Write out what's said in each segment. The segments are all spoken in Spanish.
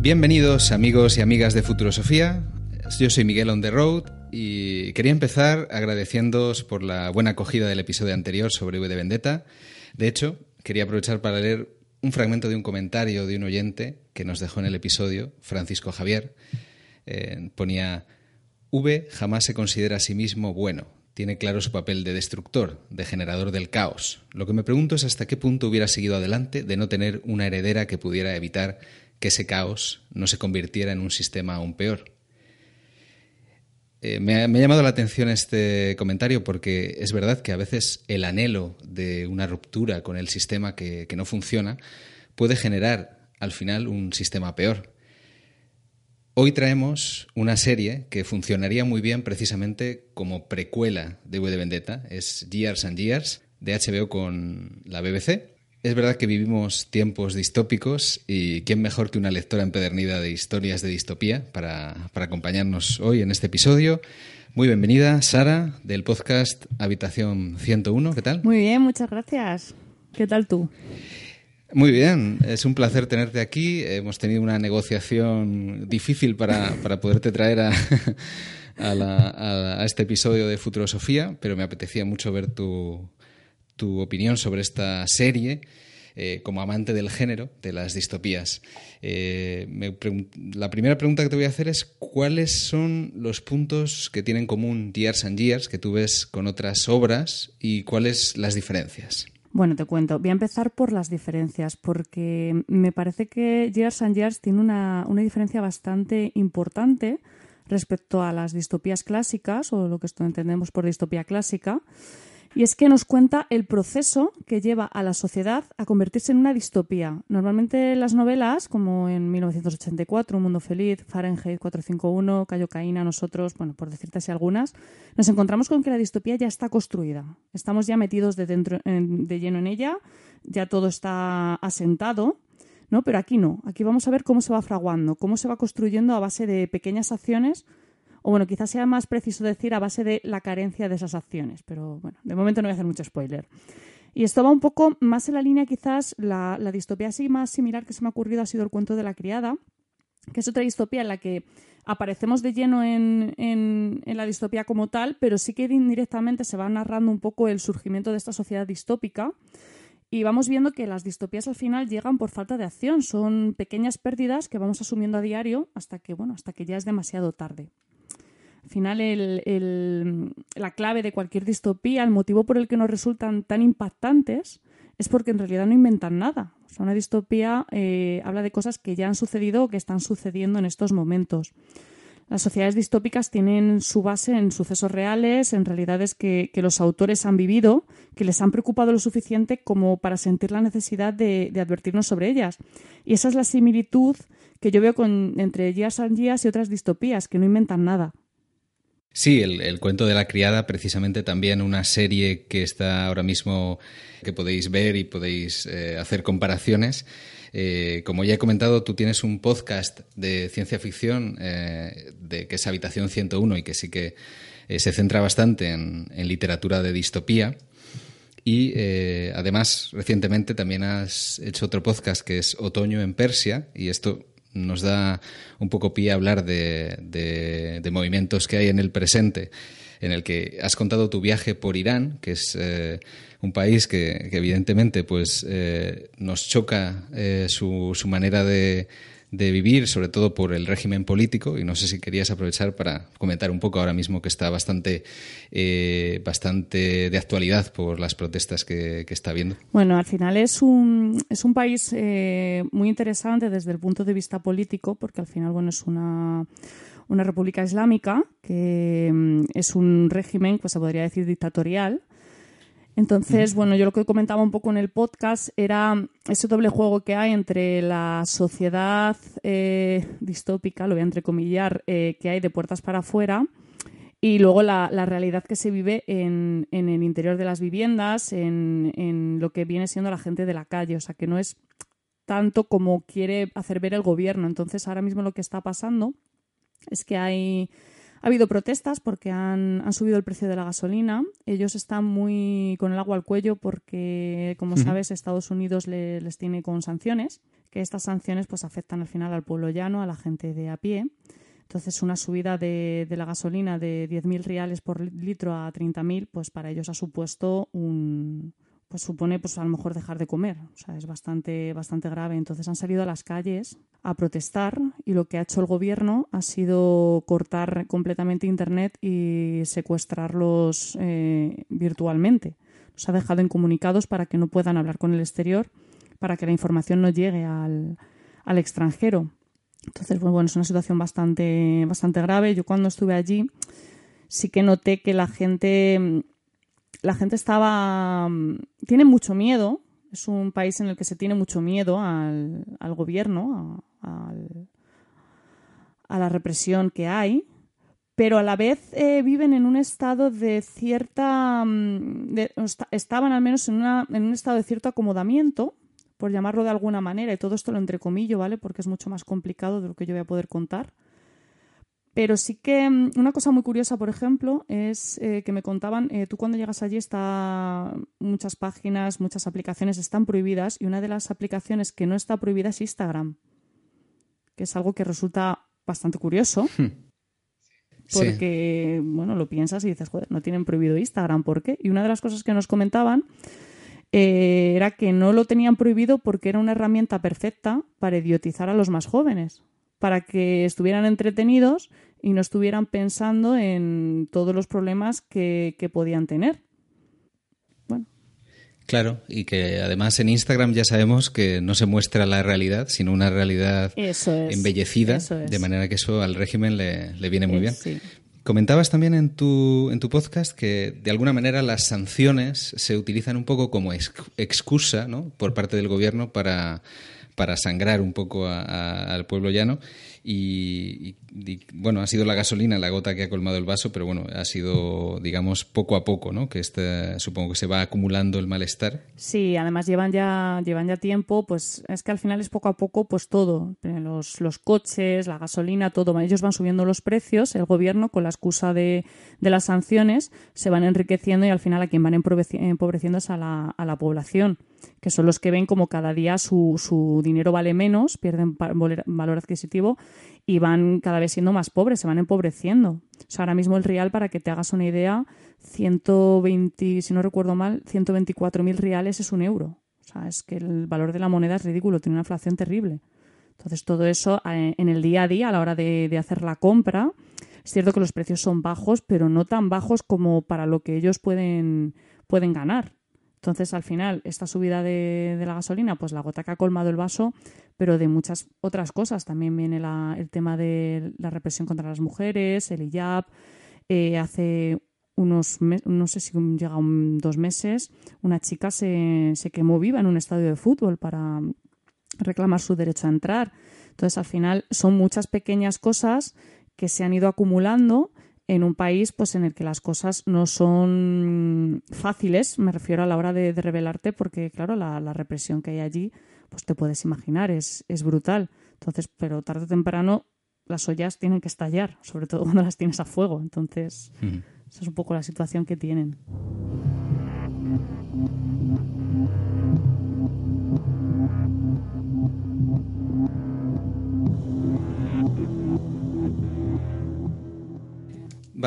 Bienvenidos amigos y amigas de Futurosofía. Yo soy Miguel on the road y quería empezar agradeciéndoos por la buena acogida del episodio anterior sobre V de Vendetta. De hecho, quería aprovechar para leer un fragmento de un comentario de un oyente que nos dejó en el episodio, Francisco Javier. Eh, ponía, V jamás se considera a sí mismo bueno, tiene claro su papel de destructor, de generador del caos. Lo que me pregunto es hasta qué punto hubiera seguido adelante de no tener una heredera que pudiera evitar que ese caos no se convirtiera en un sistema aún peor. Eh, me, ha, llamado la atención este comentario porque es verdad que a veces el anhelo de una ruptura con el sistema que, no funciona puede generar al final un sistema peor. Hoy traemos una serie que funcionaría muy bien precisamente como precuela de V de Vendetta. Es Years and Years de HBO con la BBC es verdad que vivimos tiempos distópicos y quién mejor que una lectora empedernida de historias de distopía para, acompañarnos hoy en este episodio. Muy bienvenida, Sara, del podcast Habitación 101. ¿Qué tal? Muy bien, muchas gracias. ¿Qué tal tú? Muy bien, es un placer tenerte aquí. Hemos tenido una negociación difícil para, poderte traer a, a, este episodio de Futurosofía, pero me apetecía mucho ver tu, tu opinión sobre esta serie eh, como amante del género, de las distopías. Eh, la primera pregunta que te voy a hacer es cuáles son los puntos que tienen en común Years and Years que tú ves con otras obras y cuáles las diferencias. Bueno, te cuento. Voy a empezar por las diferencias, porque me parece que Years and Years tiene una, una diferencia bastante importante respecto a las distopías clásicas, o lo que entendemos por distopía clásica, y es que nos cuenta el proceso que lleva a la sociedad a convertirse en una distopía. Normalmente las novelas, como en 1984, Un Mundo Feliz, Fahrenheit 451, Cayo Caína, nosotros, bueno, por decirte así algunas, nos encontramos con que la distopía ya está construida. Estamos ya metidos de, dentro, de lleno en ella, ya todo está asentado. ¿no? Pero aquí no. Aquí vamos a ver cómo se va fraguando, cómo se va construyendo a base de pequeñas acciones o bueno, quizás sea más preciso decir a base de la carencia de esas acciones, pero bueno, de momento no voy a hacer mucho spoiler. Y esto va un poco más en la línea, quizás la, distopía así más similar que se me ha ocurrido ha sido el cuento de la criada, que es otra distopía en la que aparecemos de lleno en, en, la distopía como tal, pero sí que indirectamente se va narrando un poco el surgimiento de esta sociedad distópica. Y vamos viendo que las distopías al final llegan por falta de acción, son pequeñas pérdidas que vamos asumiendo a diario hasta que, bueno, hasta que ya es demasiado tarde. Al final, la clave de cualquier distopía, el motivo por el que nos resultan tan impactantes, es porque en realidad no inventan nada. O sea, una distopía eh, habla de cosas que ya han sucedido o que están sucediendo en estos momentos. Las sociedades distópicas tienen su base en sucesos reales, en realidades que, los autores han vivido, que les han preocupado lo suficiente como para sentir la necesidad de, advertirnos sobre ellas. Y esa es la similitud que yo veo entre Years and Years y otras distopías, que no inventan nada. Sí, el, cuento de la criada, precisamente también una serie que está ahora mismo, que podéis ver y podéis eh, hacer comparaciones. Eh, como ya he comentado, tú tienes un podcast de ciencia ficción eh, de, que es Habitación 101 y que sí que se centra bastante en, en literatura de distopía. Y además, recientemente también has hecho otro podcast que es Otoño en Persia, y esto nos da un poco pie a hablar de, movimientos que hay en el presente, en el que has contado tu viaje por Irán, que es eh, un país que, evidentemente pues, eh, nos choca eh, su, su manera de, de vivir, sobre todo por el régimen político, y no sé si querías aprovechar para comentar un poco ahora mismo que está bastante, eh, bastante de actualidad por las protestas que, está habiendo. Bueno, al final es un, es un país eh, muy interesante desde el punto de vista político, porque al final, bueno, es una una república islámica que mm, es un régimen, pues se podría decir dictatorial, Entonces, bueno, yo lo que comentaba un poco en el podcast era ese doble juego que hay entre la sociedad eh, distópica, lo voy a entrecomillar, eh, que hay de puertas para afuera y luego la, realidad que se vive en, en, el interior de las viviendas, en, en lo que viene siendo la gente de la calle. O sea, que no es tanto como quiere hacer ver el gobierno. Entonces, ahora mismo lo que está pasando es que hay ha habido protestas porque han, han, subido el precio de la gasolina. Ellos están muy con el agua al cuello porque, como sabes, Estados Unidos les tiene con sanciones, que estas sanciones pues afectan al final al pueblo llano, a la gente de a pie. Entonces, una subida de, de la gasolina de 10.000 reales por litro a 30.000, pues para ellos ha supuesto un, pues supone pues a lo mejor dejar de comer. O sea, es bastante, bastante grave. Entonces han salido a las calles a protestar y lo que ha hecho el gobierno ha sido cortar completamente Internet y secuestrarlos eh, virtualmente. Los ha dejado incomunicados para que no puedan hablar con el exterior, para que la información no llegue al, al extranjero. Entonces, pues, bueno, es una situación bastante, bastante grave. Yo cuando estuve allí sí que noté que la gente la gente estaba. Mm, tiene mucho miedo. Es un país en el que se tiene mucho miedo al, gobierno, a, la represión que hay, pero a la vez eh, viven en un estado de cierta. Mm, estaban al menos en, en un estado de cierto acomodamiento, por llamarlo de alguna manera, y todo esto lo entrecomillo, ¿vale? Porque es mucho más complicado de lo que yo voy a poder contar pero sí que mm, una cosa muy curiosa, por ejemplo, es eh, que me contaban, eh, tú cuando llegas allí está muchas páginas, muchas aplicaciones están prohibidas y una de las aplicaciones que no está prohibida es Instagram, que es algo que resulta bastante curioso. Hmm. Porque, bueno, lo piensas y dices, joder, no tienen prohibido Instagram, ¿por qué? Y una de las cosas que nos comentaban eh, era que no lo tenían prohibido porque era una herramienta perfecta para idiotizar a los más jóvenes, para que estuvieran entretenidos y no estuvieran pensando en todos los problemas que, podían tener. Bueno. Claro, y que además en Instagram ya sabemos que no se muestra la realidad, sino una realidad embellecida, de manera que eso al régimen le, viene muy bien. Comentabas también en tu, en tu podcast que de alguna manera las sanciones se utilizan un poco como excusa ¿no? por parte del gobierno para, para sangrar un poco al pueblo llano y, bueno, ha sido la gasolina la gota que ha colmado el vaso, pero bueno, ha sido, digamos, poco a poco, ¿no? Que este, supongo que se va acumulando el malestar. Sí, además llevan ya, llevan ya tiempo, pues es que al final es poco a poco, pues todo, los, los coches, la gasolina, todo, ellos van subiendo los precios, el gobierno con la excusa de, de las sanciones se van enriqueciendo y al final a quien van empobreciendo es a la, a la población que son los que ven como cada día su, su dinero vale menos, pierden valor adquisitivo y van cada vez siendo más pobres, se van empobreciendo. O sea, ahora mismo el real, para que te hagas una idea, 120, si no recuerdo mal, 124.000 reales es un euro. O sea, es que el valor de la moneda es ridículo, tiene una inflación terrible. Entonces, todo eso eh, en el día a día, a la hora de, de hacer la compra, es cierto que los precios son bajos, pero no tan bajos como para lo que ellos pueden, pueden ganar. Entonces, al final, esta subida de, la gasolina, pues la gota que ha colmado el vaso, pero de muchas otras cosas. También viene el tema de la represión contra las mujeres, el hijab. Eh, hace unos meses, no sé si llega dos meses, una chica se, se quemó viva en un estadio de fútbol para reclamar su derecho a entrar. Entonces, al final, son muchas pequeñas cosas que se han ido acumulando en un país pues en el que las cosas no son fáciles, me refiero a la hora de, revelarte, porque claro, la, represión que hay allí, pues te puedes imaginar, es, es brutal. Entonces, pero tarde o temprano las ollas tienen que estallar, sobre todo cuando las tienes a fuego. Entonces, esa es un poco la situación que tienen.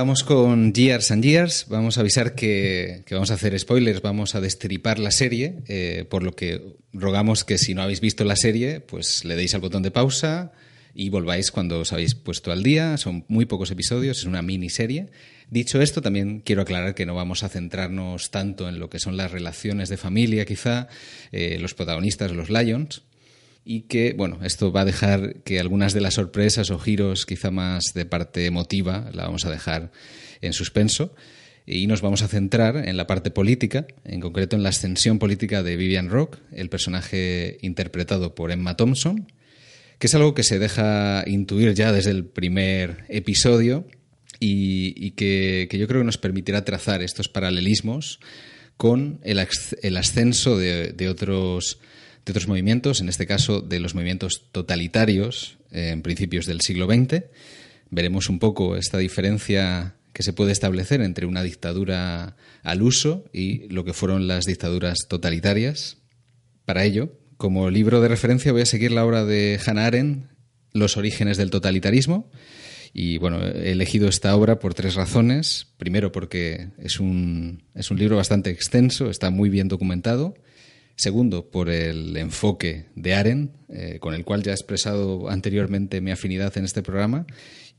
Vamos con Years and Years. Vamos a avisar que, vamos a hacer spoilers, vamos a destripar la serie, eh, por lo que rogamos que si no habéis visto la serie, pues le deis al botón de pausa y volváis cuando os habéis puesto al día. Son muy pocos episodios, es una miniserie. Dicho esto, también quiero aclarar que no vamos a centrarnos tanto en lo que son las relaciones de familia, quizá, eh, los protagonistas, los Lions, y que, bueno, esto va a dejar que algunas de las sorpresas o giros quizá más de parte emotiva la vamos a dejar en suspenso. y nos vamos a centrar en la parte política, en concreto en la ascensión política de Vivian Rock, el personaje interpretado por Emma Thompson, que es algo que se deja intuir ya desde el primer episodio y, que, yo creo que nos permitirá trazar estos paralelismos con el, ascenso de, otros, de otros movimientos, en este caso de los movimientos totalitarios en principios del siglo XX. Veremos un poco esta diferencia que se puede establecer entre una dictadura al uso y lo que fueron las dictaduras totalitarias. Para ello, como libro de referencia voy a seguir la obra de Hannah Arendt, Los orígenes del totalitarismo. Y bueno, he elegido esta obra por tres razones. Primero, porque es un, es un libro bastante extenso, está muy bien documentado. Segundo, por el enfoque de Arendt, eh, con el cual ya he expresado anteriormente mi afinidad en este programa.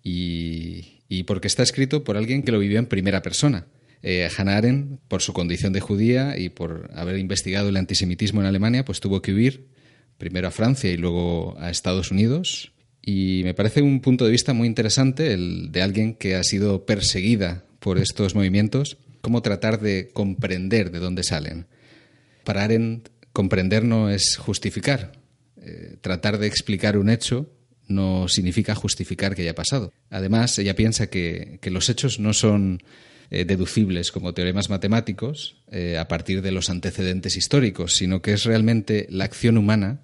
Y, y porque está escrito por alguien que lo vivió en primera persona. Eh, Hannah Arendt, por su condición de judía y por haber investigado el antisemitismo en Alemania, pues tuvo que huir primero a Francia y luego a Estados Unidos. Y me parece un punto de vista muy interesante el de alguien que ha sido perseguida por estos movimientos, cómo tratar de comprender de dónde salen. Para Arendt, comprender no es justificar. Eh, tratar de explicar un hecho no significa justificar que haya pasado. Además, ella piensa que, los hechos no son eh, deducibles como teoremas matemáticos eh, a partir de los antecedentes históricos, sino que es realmente la acción humana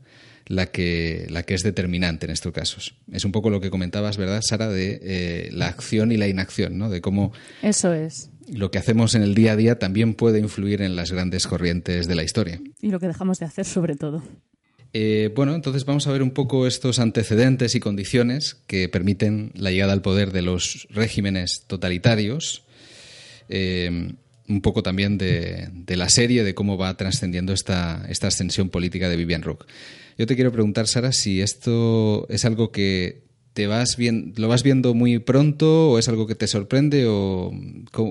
la que, es determinante en estos casos. Es un poco lo que comentabas, ¿verdad, Sara, de la acción y la inacción, ¿no? De cómo... Eso es. Lo que hacemos en el día a día también puede influir en las grandes corrientes de la historia. Y lo que dejamos de hacer, sobre todo. Eh, bueno, entonces vamos a ver un poco estos antecedentes y condiciones que permiten la llegada al poder de los regímenes totalitarios. Eh, un poco también de, la serie, de cómo va trascendiendo esta, esta ascensión política de Vivian Rook. Yo te quiero preguntar, Sara, si esto es algo que te vas lo vas viendo muy pronto o es algo que te sorprende o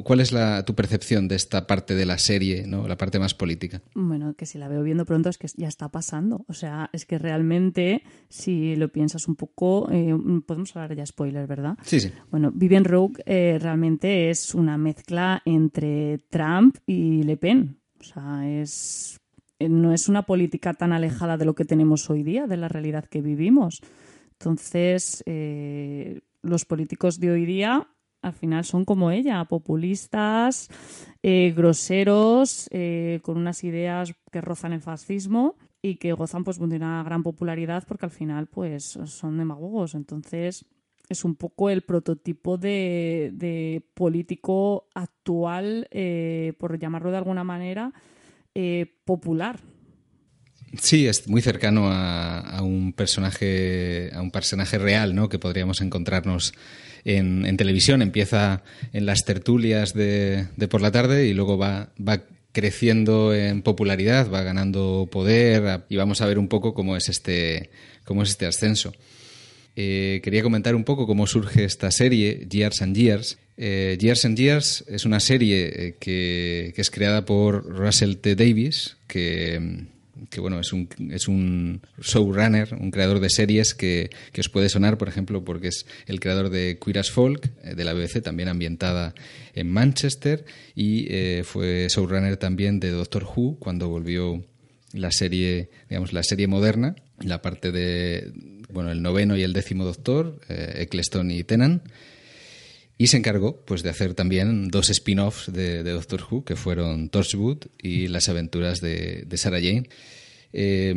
cuál es la, tu percepción de esta parte de la serie, ¿no? la parte más política? Bueno, que si la veo viendo pronto es que ya está pasando. O sea, es que realmente, si lo piensas un poco, eh, podemos hablar ya spoiler, ¿verdad? Sí, sí. Bueno, Vivian Rogue eh, realmente es una mezcla entre Trump y Le Pen. O sea, es eh, no es una política tan alejada de lo que tenemos hoy día, de la realidad que vivimos. Entonces, eh, los políticos de hoy día al final son como ella, populistas, eh, groseros, eh, con unas ideas que rozan el fascismo y que gozan pues, de una gran popularidad porque al final pues, son demagogos. Entonces, es un poco el prototipo de, de político actual, por llamarlo de alguna manera, popular. Sí, es muy cercano a, un personaje, a un personaje real, ¿no? Que podríamos encontrarnos en, televisión. Empieza en las tertulias de, por la tarde y luego va, va creciendo en popularidad, va ganando poder y vamos a ver un poco cómo es este, cómo es este ascenso. Eh, quería comentar un poco cómo surge esta serie, Years and Years. Eh, Years and Years es una serie eh, que, que, es creada por Russell T. Davis, que que bueno, es un, es un showrunner, un creador de series que, que, os puede sonar, por ejemplo, porque es el creador de Queer as Folk, eh, de la BBC, también ambientada en Manchester, y eh, fue showrunner también de Doctor Who, cuando volvió la serie, digamos, la serie moderna, la parte de, bueno, el noveno y el décimo Doctor, eh, Eccleston y Tennant, y se encargó pues, de hacer también dos spin-offs de, Doctor Who, que fueron Torchwood y Las aventuras de, Sarah Jane. Eh,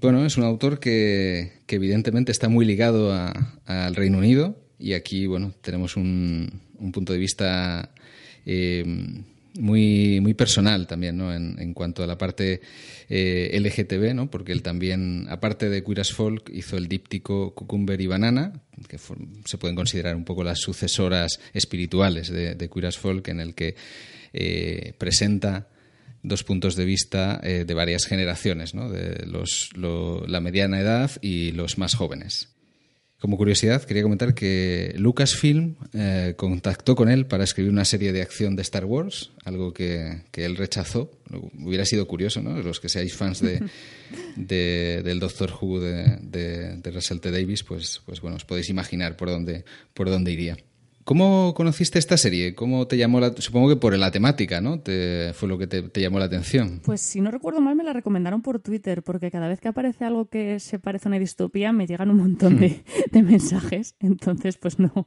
bueno, es un autor que, evidentemente está muy ligado al Reino Unido y aquí bueno, tenemos un, punto de vista eh, muy, muy personal también ¿no? en, cuanto a la parte eh, LGTB, ¿no? porque él también, aparte de Queer as Folk, hizo el díptico Cucumber y Banana, que se pueden considerar un poco las sucesoras espirituales de, de Queer as Folk, en el que eh, presenta dos puntos de vista eh, de varias generaciones, ¿no? de los, la mediana edad y los más jóvenes. Como curiosidad, quería comentar que Lucasfilm eh, contactó con él para escribir una serie de acción de Star Wars, algo que, él rechazó. Hubiera sido curioso, ¿no? Los que seáis fans de, del Doctor Who de, de, Russell T. Davis, pues, pues bueno, os podéis imaginar por dónde, por dónde iría. ¿Cómo conociste esta serie? ¿Cómo te llamó la, supongo que por la temática, ¿no? Te, fue lo que te, llamó la atención. Pues si no recuerdo mal me la recomendaron por Twitter, porque cada vez que aparece algo que se parece a una distopía me llegan un montón de, de mensajes. Entonces, pues no,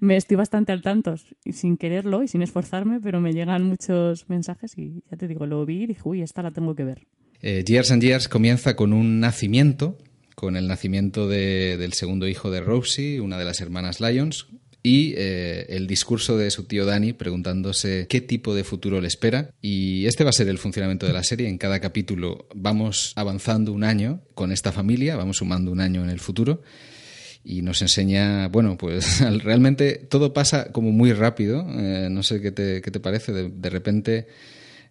me estoy bastante al tanto, sin quererlo y sin esforzarme, pero me llegan muchos mensajes y ya te digo, lo vi y dije, uy, esta la tengo que ver. Eh, Years and Years comienza con un nacimiento, con el nacimiento del segundo hijo de Rosie, una de las hermanas Lyons, y eh, el discurso de su tío Danny preguntándose qué tipo de futuro le espera. Y este va a ser el funcionamiento de la serie. En cada capítulo vamos avanzando un año con esta familia, vamos sumando un año en el futuro. Y nos enseña, bueno, pues realmente todo pasa como muy rápido. Eh, no sé qué te, qué te parece. De, repente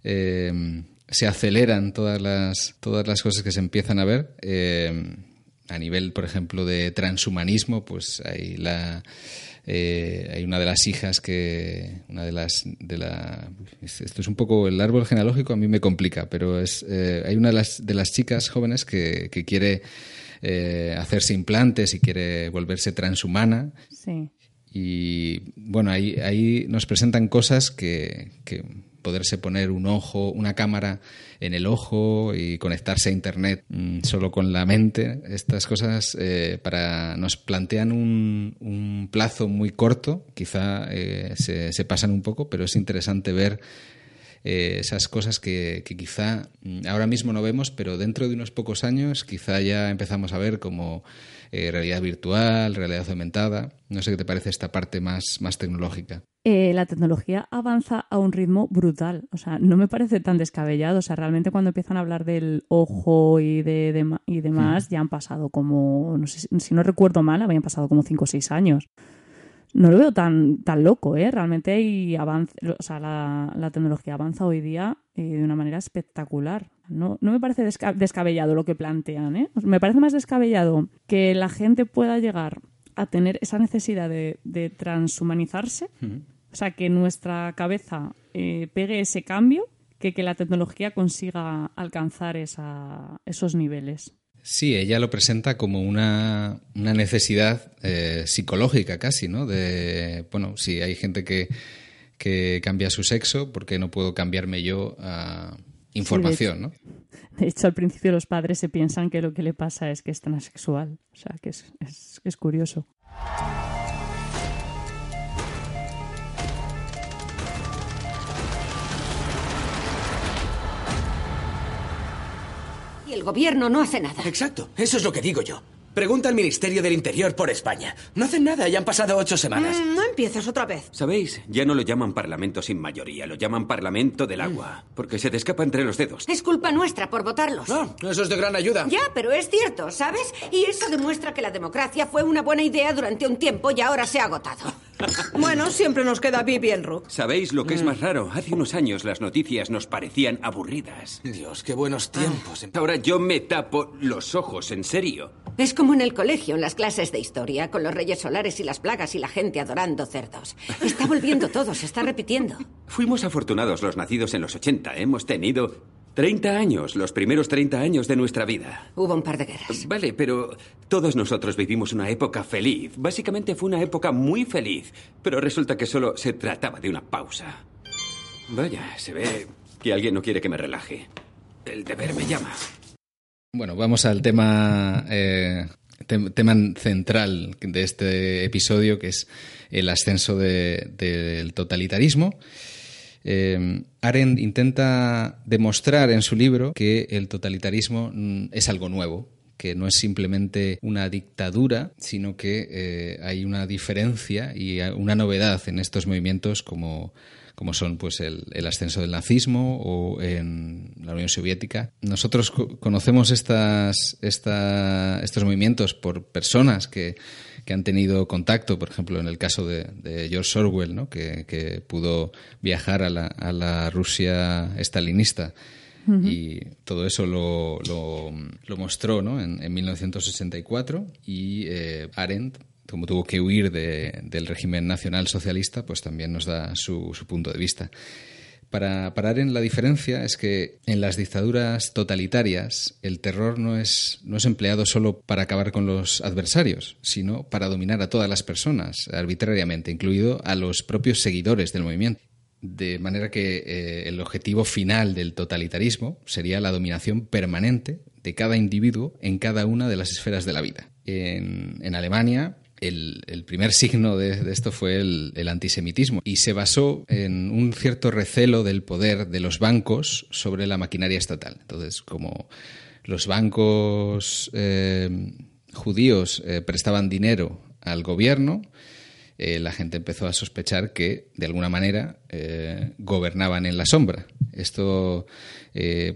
eh, se aceleran todas las, todas las cosas que se empiezan a ver a nivel, por ejemplo, de transhumanismo, pues hay la eh, hay una de las hijas que una de las de la esto es un poco el árbol genealógico a mí me complica, pero es eh, hay una de las de las chicas jóvenes que, que quiere eh, hacerse implantes y quiere volverse transhumana. Sí. Y bueno, ahí, ahí nos presentan cosas que, que poderse poner un ojo, una cámara en el ojo y conectarse a Internet mm, solo con la mente. Estas cosas eh, para nos plantean un, un, plazo muy corto, quizá eh, se, pasan un poco, pero es interesante ver eh, esas cosas que, que, quizá mm, ahora mismo no vemos, pero dentro de unos pocos años quizá ya empezamos a ver como eh, realidad virtual, realidad aumentada. No sé qué te parece esta parte más, más tecnológica. Eh, la tecnología avanza a un ritmo brutal. O sea, no me parece tan descabellado. O sea, realmente cuando empiezan a hablar del ojo y, de, y demás, ya han pasado como, no sé, si no recuerdo mal, habían pasado como 5 o 6 años no lo veo tan, tan loco, ¿eh? Realmente hay avance, o sea, la, la tecnología avanza hoy día eh, de una manera espectacular. No, no me parece descabellado lo que plantean, ¿eh? Me parece más descabellado que la gente pueda llegar a tener esa necesidad de, de transhumanizarse, o sea, que nuestra cabeza eh, pegue ese cambio, que que la tecnología consiga alcanzar esa, esos niveles. Sí, ella lo presenta como una, una necesidad eh, psicológica casi, ¿no? De, bueno, si hay gente que, que cambia su sexo, ¿por qué no puedo cambiarme yo a información, sí, ¿no? De hecho, al principio los padres se piensan que lo que le pasa es que es transexual. O sea, que es, es, es curioso. el gobierno no hace nada. Exacto, eso es lo que digo yo. Pregunta al Ministerio del Interior por España. No hacen nada, ya han pasado ocho semanas. Mm, no empiezas otra vez. ¿Sabéis? Ya no lo llaman Parlamento sin mayoría, lo llaman Parlamento del Agua, porque se te escapa entre los dedos. Es culpa nuestra por votarlos. No, eso es de gran ayuda. Ya, pero es cierto, ¿sabes? Y eso demuestra que la democracia fue una buena idea durante un tiempo y ahora se ha agotado. Bueno, siempre nos queda Vivian Rook. ¿Sabéis lo que es más raro? Hace unos años las noticias nos parecían aburridas. Dios, qué buenos tiempos. Ahora yo me tapo los ojos, en serio. Es como en el colegio, en las clases de historia, con los reyes solares y las plagas y la gente adorando cerdos. Está volviendo todo, se está repitiendo. Fuimos afortunados los nacidos en los 80. Hemos tenido 30 años, los primeros 30 años de nuestra vida. Hubo un par de guerras. Vale, pero todos nosotros vivimos una época feliz. Básicamente fue una época muy feliz, pero resulta que solo se trataba de una pausa. Vaya, se ve que alguien no quiere que me relaje. El deber me llama. Bueno, vamos al tema, eh, te tema central de este episodio, que es el ascenso de, del totalitarismo. Eh, Arendt intenta demostrar en su libro que el totalitarismo mm, es algo nuevo, que no es simplemente una dictadura, sino que eh, hay una diferencia y una novedad en estos movimientos como como son pues el, el, ascenso del nazismo o en la Unión Soviética. Nosotros co conocemos estas, esta, estos movimientos por personas que, que, han tenido contacto, por ejemplo, en el caso de, de George Orwell, ¿no? que, que, pudo viajar a la, a la Rusia estalinista. Uh -huh. Y todo eso lo, lo, lo mostró ¿no? en, en 1964 y eh, Arendt como tuvo que huir de, del régimen nacional socialista, pues también nos da su, su punto de vista. Para parar en la diferencia es que en las dictaduras totalitarias el terror no es, no es empleado solo para acabar con los adversarios, sino para dominar a todas las personas arbitrariamente, incluido a los propios seguidores del movimiento. De manera que eh, el objetivo final del totalitarismo sería la dominación permanente de cada individuo en cada una de las esferas de la vida. En, en Alemania, el, primer signo de, esto fue el, antisemitismo y se basó en un cierto recelo del poder de los bancos sobre la maquinaria estatal. Entonces, como los bancos eh, judíos eh, prestaban dinero al gobierno, eh, la gente empezó a sospechar que, de alguna manera, gobernaban en la sombra. Esto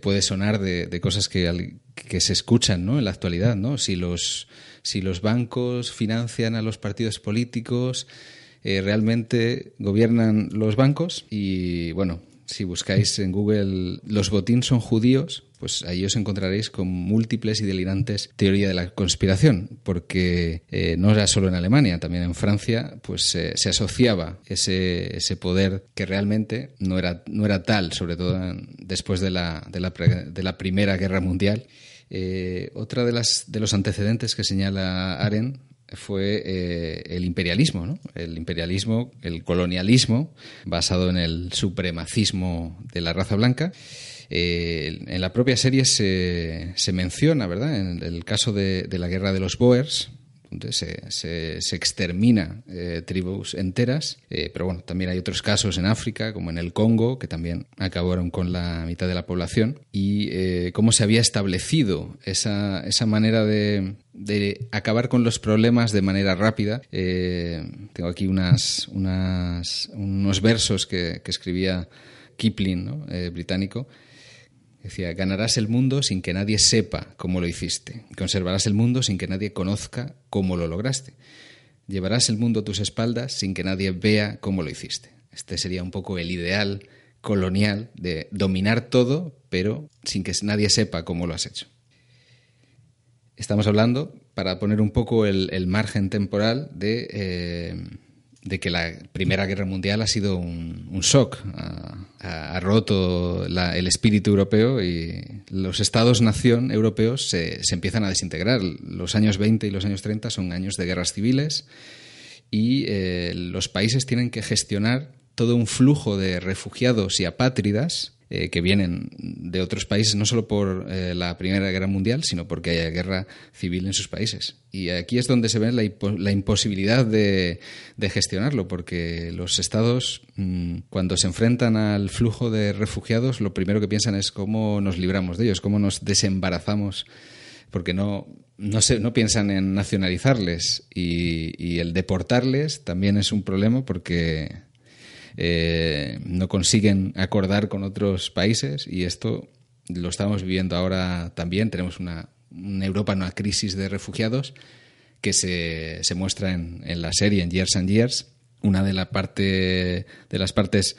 puede sonar de, cosas que, que, se escuchan ¿no? en la actualidad. ¿no? Si los si los bancos financian a los partidos políticos, eh, realmente gobiernan los bancos y bueno, si buscáis en Google los botines son judíos, pues ahí os encontraréis con múltiples y delirantes teorías de la conspiración, porque eh, no era solo en Alemania, también en Francia, pues se asociaba ese, ese, poder que realmente no era, no era tal, sobre todo después de la, de la, de la Primera Guerra Mundial. Eh, otra de, las, de los antecedentes que señala Aren fue eh, el imperialismo, ¿no? el imperialismo, el colonialismo basado en el supremacismo de la raza blanca. Eh, en la propia serie se, se, menciona, ¿verdad? En el caso de, de la guerra de los Boers, se, extermina eh, tribus enteras, eh, pero bueno, también hay otros casos en África, como en el Congo, que también acabaron con la mitad de la población, y eh, cómo se había establecido esa, manera de, acabar con los problemas de manera rápida. tengo aquí unas, unos versos que, que escribía Kipling, británico, Decía, ganarás el mundo sin que nadie sepa cómo lo hiciste. Conservarás el mundo sin que nadie conozca cómo lo lograste. Llevarás el mundo a tus espaldas sin que nadie vea cómo lo hiciste. Este sería un poco el ideal colonial de dominar todo, pero sin que nadie sepa cómo lo has hecho. Estamos hablando, para poner un poco el, margen temporal, de eh, de que la Primera Guerra Mundial ha sido un, shock, ha, roto el espíritu europeo y los estados-nación europeos se, empiezan a desintegrar. Los años 20 y los años 30 son años de guerras civiles y eh, los países tienen que gestionar todo un flujo de refugiados y apátridas eh, que vienen de otros países, no solo por eh, la Primera Guerra Mundial, sino porque hay guerra civil en sus países. Y aquí es donde se ve la, imposibilidad de, gestionarlo, porque los estados, mm, cuando se enfrentan al flujo de refugiados, lo primero que piensan es cómo nos libramos de ellos, cómo nos desembarazamos, porque no, no, no piensan en nacionalizarles y, y el deportarles también es un problema porque eh, no consiguen acordar con otros países y esto lo estamos viviendo ahora también. Tenemos una, Europa en una crisis de refugiados que se, se muestra en, en, la serie, en Years and Years. Una de, la parte, de las partes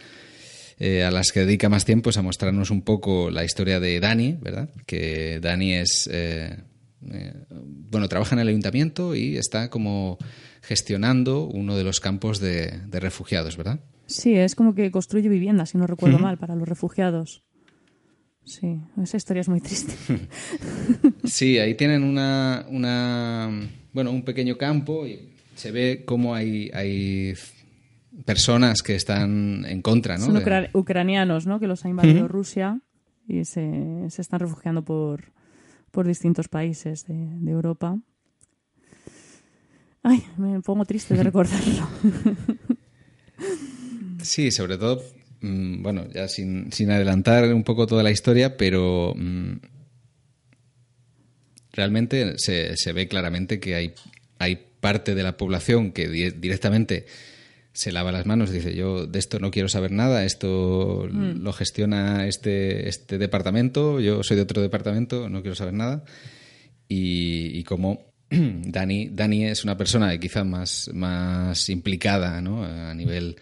eh, a las que dedica más tiempo es a mostrarnos un poco la historia de Dani, ¿verdad? Que Dani es... Eh, bueno, trabaja en el ayuntamiento y está como gestionando uno de los campos de refugiados, ¿verdad? Sí, es como que construye viviendas, si no recuerdo mal, para los refugiados. Sí, esa historia es muy triste. sí, ahí tienen una, una, bueno, un pequeño campo y se ve cómo hay, hay personas que están en contra, ¿no? Son ucranianos, ¿no? Que los ha invadido Rusia y se, se, están refugiando por, por distintos países de, de Europa. Ay, me pongo triste de recordarlo. Sí, sobre todo, mm, bueno, ya sin, sin, adelantar un poco toda la historia, pero mm, realmente se, se, ve claramente que hay, hay parte de la población que directamente se lava las manos y dice yo de esto no quiero saber nada, esto mm. lo gestiona este, este departamento, yo soy de otro departamento, no quiero saber nada. Y, y como Dani, Dani es una persona quizá más, más implicada ¿no? a nivel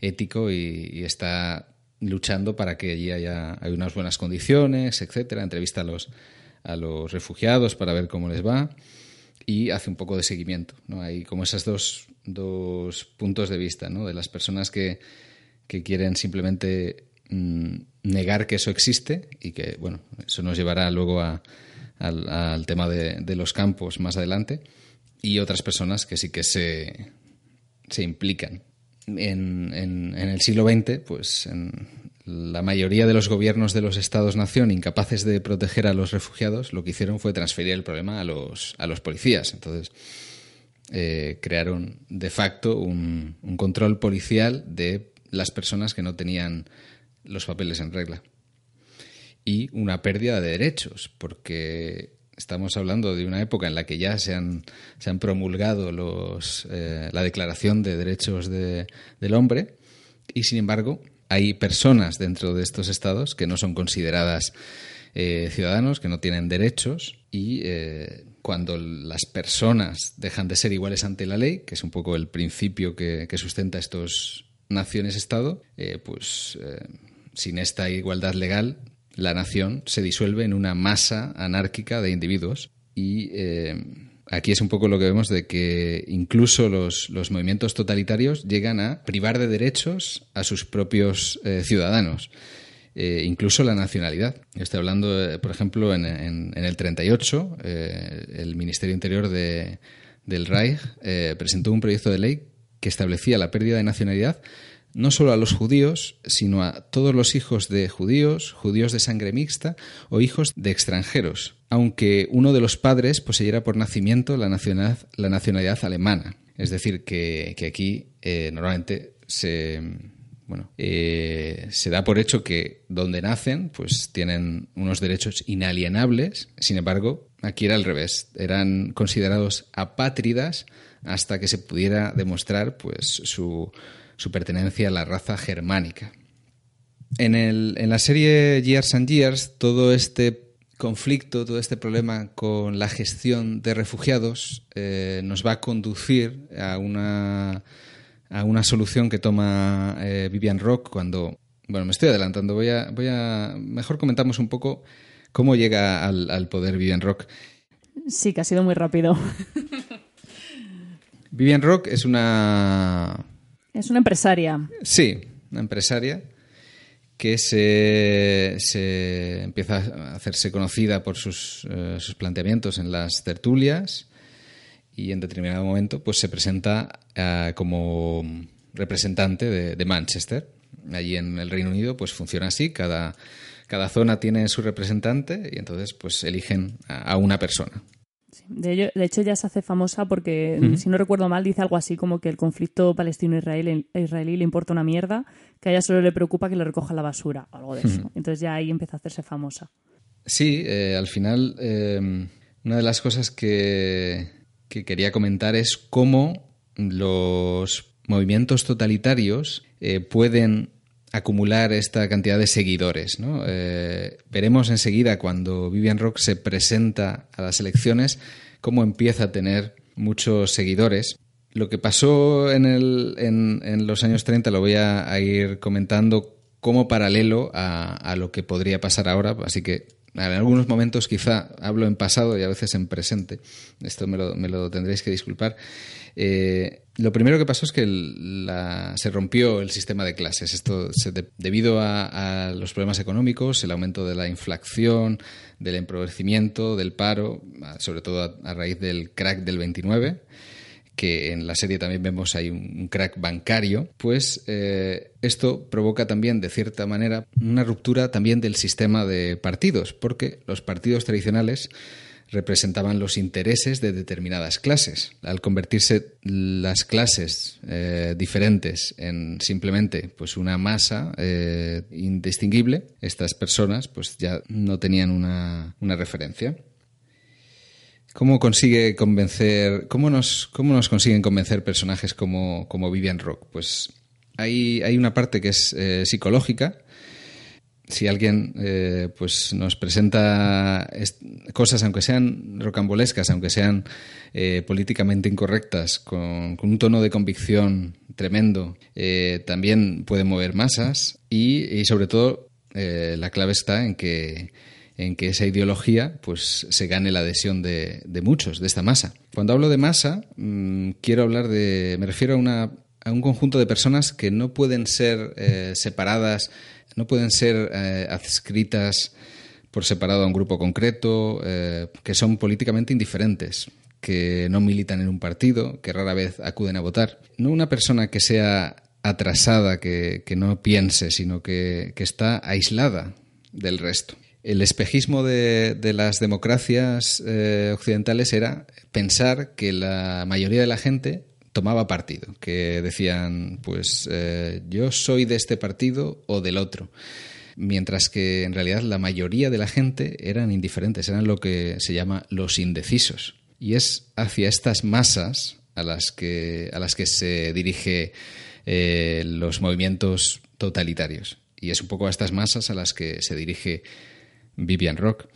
ético y, está luchando para que allí haya, unas buenas condiciones, etcétera. Entrevista a los, a los refugiados para ver cómo les va y hace un poco de seguimiento. ¿no? Hay como esos dos, dos puntos de vista ¿no? de las personas que, que quieren simplemente mm, negar que eso existe y que, bueno, eso nos llevará luego al, tema de, los campos más adelante, y otras personas que sí que se, se implican. En, el siglo XX, pues en la mayoría de los gobiernos de los estados-nación incapaces de proteger a los refugiados, lo que hicieron fue transferir el problema a los, a los policías. Entonces, eh, crearon de facto un, control policial de las personas que no tenían los papeles en regla. Y una pérdida de derechos, porque estamos hablando de una época en la que ya se han, se han promulgado los, eh, la Declaración de Derechos del Hombre y, sin embargo, hay personas dentro de estos estados que no son consideradas eh, ciudadanos, que no tienen derechos y cuando las personas dejan de ser iguales ante la ley, que es un poco el principio que, sustenta estos naciones-estado, eh, pues eh, sin esta igualdad legal, la nación se disuelve en una masa anárquica de individuos y eh, aquí es un poco lo que vemos de que incluso los, los, movimientos totalitarios llegan a privar de derechos a sus propios ciudadanos. Eh, incluso la nacionalidad. Estoy hablando, eh, por ejemplo, en, el 38, eh, el Ministerio Interior de, del Reich presentó un proyecto de ley que establecía la pérdida de nacionalidad no solo a los judíos, sino a todos los hijos de judíos, judíos de sangre mixta o hijos de extranjeros, aunque uno de los padres poseyera por nacimiento la nacionalidad, alemana. Es decir, que, aquí normalmente se, bueno, eh, se da por hecho que donde nacen, pues tienen unos derechos inalienables. Sin embargo, aquí era al revés. Eran considerados apátridas hasta que se pudiera demostrar, pues, su, pertenencia a la raza germánica. En, el, en la serie Years and Years, todo este conflicto, todo este problema con la gestión de refugiados eh, nos va a conducir a una a una solución que toma eh, Vivian Rock cuando... Bueno, me estoy adelantando, voy a, voy a... Mejor comentamos un poco cómo llega al, poder Vivian Rock. Sí, que ha sido muy rápido. Vivian Rock es una... Es una empresaria. Sí, una empresaria que se, se empieza a hacerse conocida por sus, eh, sus planteamientos en las tertulias y en determinado momento pues se presenta eh, como representante de, Manchester. Allí en el Reino Unido pues funciona así, cada, cada zona tiene su representante y entonces pues eligen a, una persona. De, hecho, ya se hace famosa porque, si no recuerdo mal, dice algo así como que el conflicto palestino-israelí le importa una mierda, que a ella solo le preocupa que le recoja la basura, algo de eso. Entonces ya ahí empieza a hacerse famosa. Sí, eh, al final, eh, una de las cosas que, que quería comentar es cómo los movimientos totalitarios eh, pueden acumular esta cantidad de seguidores. Eh, veremos enseguida cuando Vivian Rock se presenta a las elecciones cómo empieza a tener muchos seguidores. Lo que pasó en, los años 30 lo voy a, ir comentando como paralelo a, lo que podría pasar ahora, así que en algunos momentos quizá hablo en pasado y a veces en presente. Esto me lo, tendréis que disculpar. Eh, lo primero que pasó es que se rompió el sistema de clases. Esto debido a, los problemas económicos, el aumento de la inflación, del empobrecimiento, del paro, sobre todo a, raíz del crack del 29 que en la serie también vemos hay un crack bancario, pues eh, esto provoca también, de cierta manera, una ruptura también del sistema de partidos, porque los partidos tradicionales representaban los intereses de determinadas clases. Al convertirse las clases eh, diferentes en simplemente pues una masa eh, indistinguible, estas personas pues ya no tenían una, una referencia. ¿Cómo consigue convencer, cómo nos, cómo nos consiguen convencer personajes como, como Vivian Rock? Pues hay, hay una parte que es eh, psicológica. Si alguien eh, pues nos presenta cosas, aunque sean rocambolescas, aunque sean eh, políticamente incorrectas, con, con, un tono de convicción tremendo, también puede mover masas y, y sobre todo la clave está en que en que esa ideología pues se gane la adhesión de, muchos, de esta masa. Cuando hablo de masa, mm, quiero hablar de. me refiero a, un conjunto de personas que no pueden ser eh, separadas no pueden ser eh, adscritas por separado a un grupo concreto, eh, que son políticamente indiferentes, que no militan en un partido, que rara vez acuden a votar. No una persona que sea atrasada, que, no piense, sino que, está aislada del resto. El espejismo de, las democracias eh, occidentales era pensar que la mayoría de la gente tomaba partido, que decían, pues eh, yo soy de este partido o del otro mientras que en realidad la mayoría de la gente eran indiferentes, eran lo que se llama los indecisos. Y es hacia estas masas a las que, a las que se dirige eh, los movimientos totalitarios. Y es un poco a estas masas a las que se dirige Vivian Rock,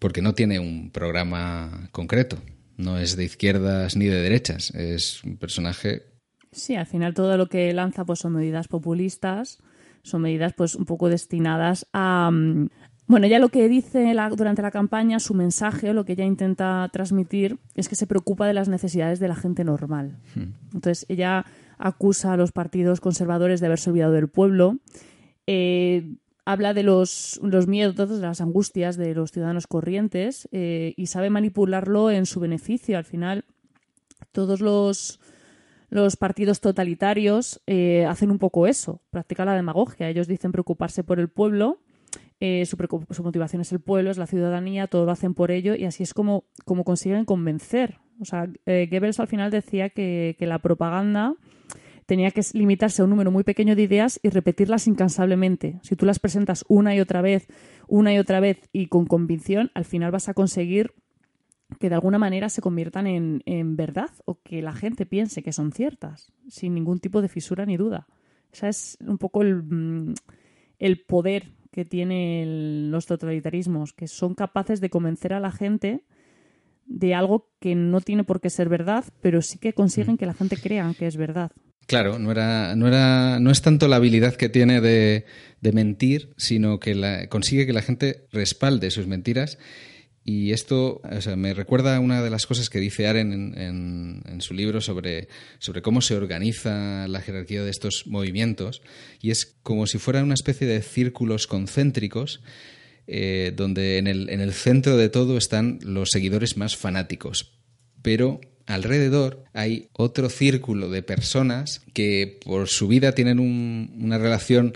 porque no tiene un programa concreto, no es de izquierdas ni de derechas, es un personaje... Sí, al final todo lo que lanza pues, son medidas populistas son medidas pues un poco destinadas a... Mm, bueno, ella lo que dice durante la campaña, su mensaje, lo que ella intenta transmitir, es que se preocupa de las necesidades de la gente normal. Hmm. Entonces, ella acusa a los partidos conservadores de haberse olvidado del pueblo, eh, habla de los, los, miedos, de las angustias de los ciudadanos corrientes eh, y sabe manipularlo en su beneficio. Al final, todos los los partidos totalitarios eh, hacen un poco eso, practican la demagogia. Ellos dicen preocuparse por el pueblo, eh, su, motivación es el pueblo, es la ciudadanía, todo lo hacen por ello y así es como, como consiguen convencer. O sea, Goebbels al final decía que, que la propaganda tenía que limitarse a un número muy pequeño de ideas y repetirlas incansablemente. Si tú las presentas una y otra vez, una y otra vez y con convicción, al final vas a conseguir que de alguna manera se conviertan en, en, verdad o que la gente piense que son ciertas, sin ningún tipo de fisura ni duda. Ese es un poco el, mm, el poder que tienen los totalitarismos, que son capaces de convencer a la gente de algo que no tiene por qué ser verdad, pero sí que consiguen mm. que la gente crea que es verdad. Claro, no era, no era, no es tanto la habilidad que tiene de, de mentir, sino que la, consigue que la gente respalde sus mentiras. Y esto me recuerda a una de las cosas que dice Aren en, su libro sobre, sobre, cómo se organiza la jerarquía de estos movimientos, y es como si fuera una especie de círculos concéntricos eh, donde en el, en el centro de todo están los seguidores más fanáticos, pero alrededor hay otro círculo de personas que por su vida tienen una relación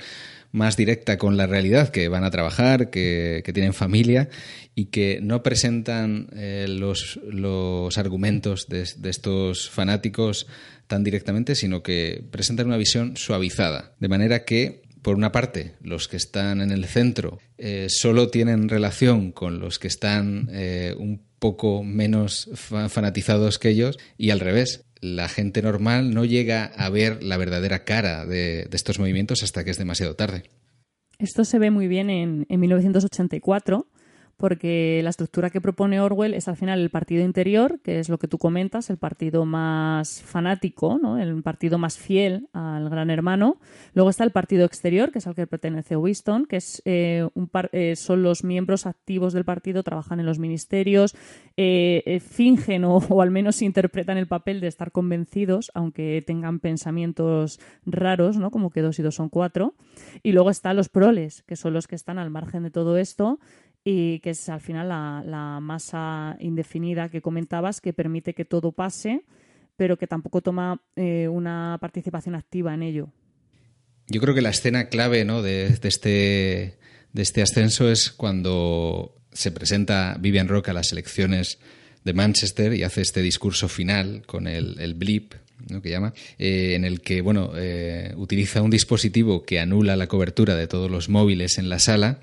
más directa con la realidad, que van a trabajar, que, tienen familia y que no presentan eh, los, los, argumentos de, estos fanáticos tan directamente, sino que presentan una visión suavizada. De manera que, por una parte, los que están en el centro eh, solo tienen relación con los que están eh, un poco menos fanatizados que ellos y al revés, la gente normal no llega a ver la verdadera cara de, estos movimientos hasta que es demasiado tarde. Esto se ve muy bien en, en 1984 porque la estructura que propone Orwell es al final el partido interior, que es lo que tú comentas, el partido más fanático, ¿no? el partido más fiel al gran hermano. Luego está el partido exterior, que es al que pertenece Winston, que es, eh, un eh, son los miembros activos del partido, trabajan en los ministerios, eh, fingen o, o, al menos interpretan el papel de estar convencidos, aunque tengan pensamientos raros, ¿no? como que dos y dos son cuatro. Y luego están los proles, que son los que están al margen de todo esto y que es al final la, masa indefinida que comentabas que permite que todo pase, pero que tampoco toma eh, una participación activa en ello. Yo creo que la escena clave ¿no? de, este, de este ascenso es cuando se presenta Vivian Rock a las elecciones de Manchester y hace este discurso final con el, blip, ¿no? que llama, eh, en el que bueno, eh, utiliza un dispositivo que anula la cobertura de todos los móviles en la sala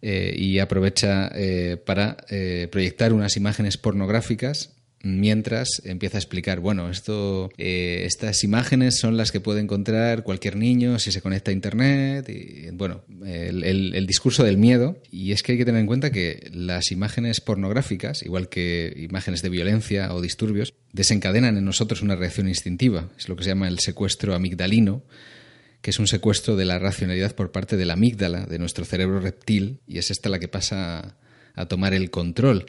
eh, y aprovecha eh, para eh, proyectar unas imágenes pornográficas mientras empieza a explicar, bueno, esto, estas imágenes son las que puede encontrar cualquier niño si se conecta a Internet, y bueno, el, discurso del miedo, y es que hay que tener en cuenta que las imágenes pornográficas, igual que imágenes de violencia o disturbios, desencadenan en nosotros una reacción instintiva, es lo que se llama el secuestro amigdalino, que es un secuestro de la racionalidad por parte de la amígdala, de nuestro cerebro reptil, y es esta la que pasa a, tomar el control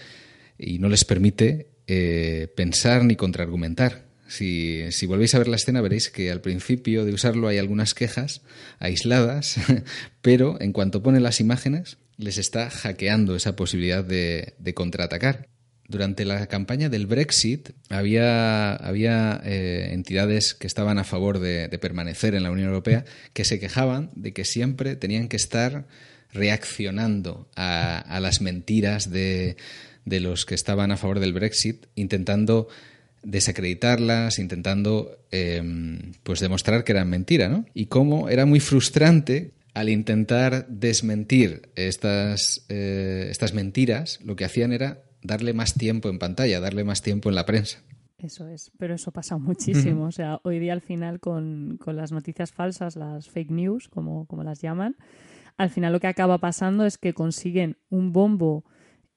y no les permite eh, pensar ni contraargumentar, Si, si volvéis a ver la escena veréis que al principio de usarlo hay algunas quejas aisladas, pero en cuanto pone las imágenes les está hackeando esa posibilidad de, de contraatacar. Durante la campaña del Brexit había, había eh, entidades que estaban a favor de, permanecer en la Unión Europea que se quejaban de que siempre tenían que estar reaccionando a, las mentiras de, los que estaban a favor del Brexit, intentando desacreditarlas, intentando em, pues demostrar que eran mentira, ¿no? Y cómo era muy frustrante al intentar desmentir estas, eh, estas mentiras, lo que hacían era darle más tiempo en pantalla, darle más tiempo en la prensa. Eso es, pero eso pasa muchísimo. O sea, hoy día al final con, con las noticias falsas, las fake news, como, como, las llaman, al final lo que acaba pasando es que consiguen un bombo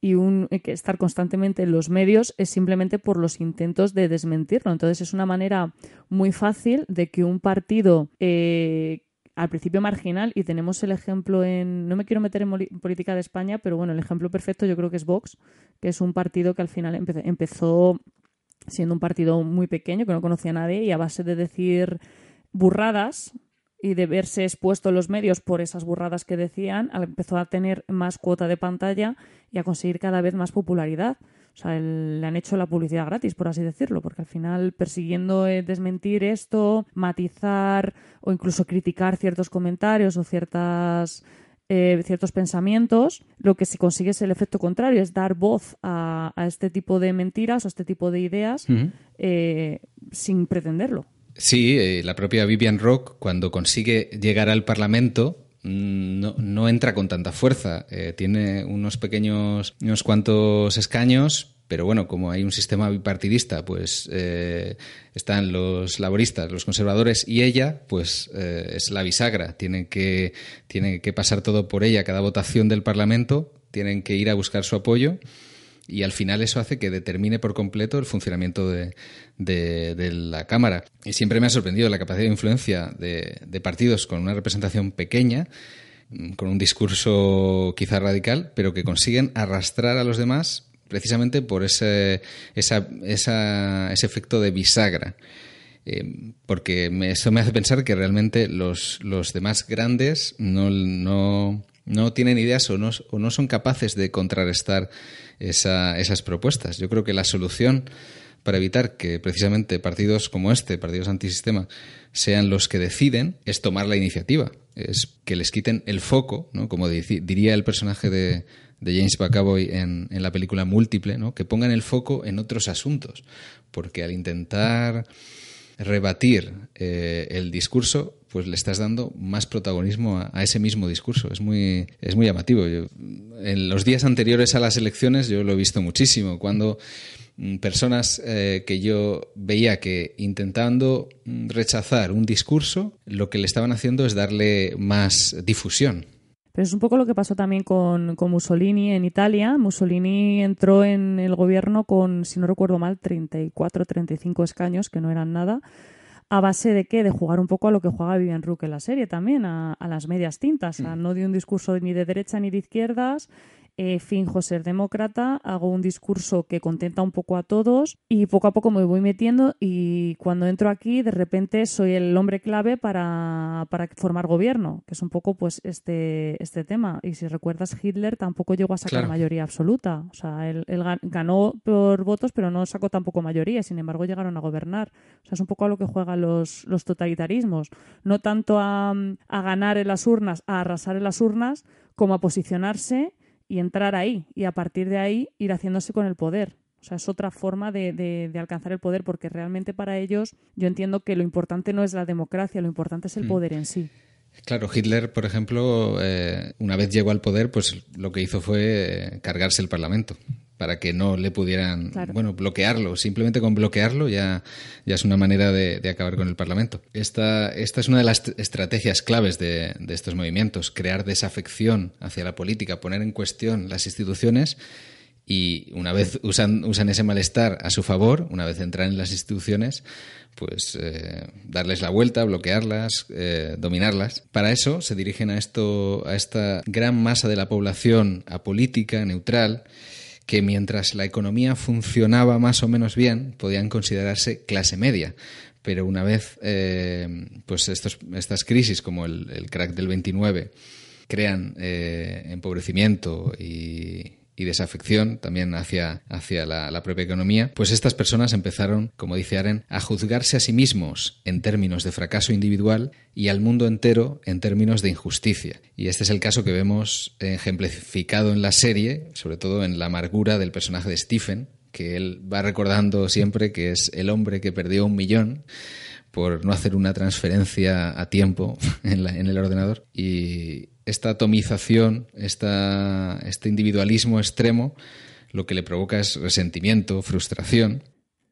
y un eh, que estar constantemente en los medios es simplemente por los intentos de desmentirlo. Entonces es una manera muy fácil de que un partido eh, al principio marginal y tenemos el ejemplo en, no me quiero meter en política de España, pero bueno, el ejemplo perfecto yo creo que es Vox, que es un partido que al final empezó siendo un partido muy pequeño, que no conocía a nadie y a base de decir burradas y de verse expuesto en los medios por esas burradas que decían, empezó a tener más cuota de pantalla y a conseguir cada vez más popularidad. O sea, le han hecho la publicidad gratis, por así decirlo, porque al final persiguiendo eh, desmentir esto, matizar o incluso criticar ciertos comentarios o ciertas eh, ciertos pensamientos, lo que se consigue es el efecto contrario, es dar voz a, este tipo de mentiras o a este tipo de ideas eh, sin pretenderlo. Sí, la propia Vivian Rock, cuando consigue llegar al Parlamento, no, no, entra con tanta fuerza. tiene unos pequeños, unos cuantos escaños, pero bueno, como hay un sistema bipartidista, pues eh, están los laboristas, los conservadores y ella, pues eh, es la bisagra. Tienen que, tiene que pasar todo por ella, cada votación del Parlamento, tienen que ir a buscar su apoyo y al final eso hace que determine por completo el funcionamiento de, la Cámara. Y siempre me ha sorprendido la capacidad de influencia de, de partidos con una representación pequeña con un discurso quizá radical, pero que consiguen arrastrar a los demás precisamente por ese, esa, ese efecto de bisagra. Eh, porque eso me hace pensar que realmente los, los demás grandes no, no tienen ideas o no, son capaces de contrarrestar esa, esas propuestas. Yo creo que la solución para evitar que precisamente partidos como este, partidos antisistema, sean los que deciden, es tomar la iniciativa, es que les quiten el foco, como diría el personaje de, de James McAvoy en, en, la película Múltiple, ¿no? que pongan el foco en otros asuntos, porque al intentar rebatir eh, el discurso, pues le estás dando más protagonismo a, ese mismo discurso. Es muy, es muy llamativo. en los días anteriores a las elecciones yo lo he visto muchísimo, cuando mm, personas eh, que yo veía que intentando mm, rechazar un discurso, lo que le estaban haciendo es darle más difusión. Pero es un poco lo que pasó también con, Mussolini en Italia. Mussolini entró en el gobierno con, si no recuerdo mal, 34, 35 escaños, que no eran nada. ¿A base de qué? De jugar un poco a lo que juega Vivian Rook en la serie también, a, las medias tintas, a no de un discurso ni de derecha ni de izquierdas, eh, finjo ser demócrata, hago un discurso que contenta un poco a todos y poco a poco me voy metiendo y cuando entro aquí de repente soy el hombre clave para, formar gobierno, que es un poco pues este, este tema. Y si recuerdas, Hitler tampoco llegó a sacar mayoría absoluta. O sea, él, ganó por votos, pero no sacó tampoco mayoría. Sin embargo, llegaron a gobernar. O sea, es un poco a lo que juegan los, los totalitarismos. No tanto a, a ganar en las urnas, a arrasar en las urnas, como a posicionarse y entrar ahí y a partir de ahí ir haciéndose con el poder. O sea, es otra forma de, de, alcanzar el poder porque realmente para ellos yo entiendo que lo importante no es la democracia, lo importante es el mm. poder en sí. Claro, Hitler, por ejemplo, eh, una vez llegó al poder, pues lo que hizo fue eh, cargarse el Parlamento para que no le pudieran, bueno, bloquearlo. Simplemente con bloquearlo ya, ya es una manera de, acabar con el Parlamento. Esta, esta es una de las estrategias claves de, estos movimientos, crear desafección hacia la política, poner en cuestión las instituciones y una vez usan, usan ese malestar a su favor, una vez entran en las instituciones, pues eh, darles la vuelta, bloquearlas, eh, dominarlas. Para eso se dirigen a esto, a esta gran masa de la población apolítica, neutral, que mientras la economía funcionaba más o menos bien, podían considerarse clase media. Pero una vez eh, pues estos, estas crisis, como el, crack del 29, crean eh, empobrecimiento y, y desafección también hacia, hacia la, propia economía, pues estas personas empezaron, como dice Aren, a juzgarse a sí mismos en términos de fracaso individual y al mundo entero en términos de injusticia. Y este es el caso que vemos ejemplificado en la serie, sobre todo en la amargura del personaje de Stephen, que él va recordando siempre que es el hombre que perdió un millón por no hacer una transferencia a tiempo en, en el ordenador. Y, esta atomización, este individualismo extremo, lo que le provoca es resentimiento, frustración.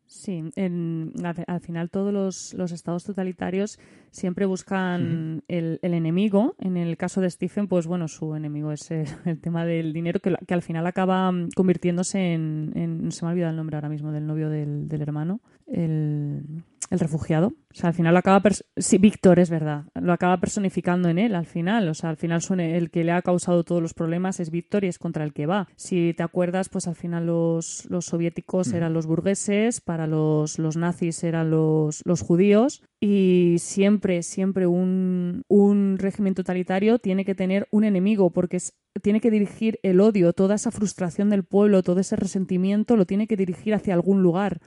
Sí, al, final todos los, estados totalitarios siempre buscan el, enemigo. En el caso de Stephen, pues bueno, su enemigo es el, tema del dinero, que, al final acaba convirtiéndose en, No se me ha olvidado el nombre ahora mismo del novio del, del hermano. El, el refugiado. O sea, al final lo acaba... Sí, Víctor, es verdad. Lo acaba personificando en él al final. O sea, al final el que le ha causado todos los problemas es Víctor y es contra el que va. Si te acuerdas, pues al final los, los soviéticos eran los burgueses, para los, los nazis eran los, los judíos y siempre, siempre un, un régimen totalitario tiene que tener un enemigo porque tiene que dirigir el odio, toda esa frustración del pueblo, todo ese resentimiento lo tiene que dirigir hacia algún lugar.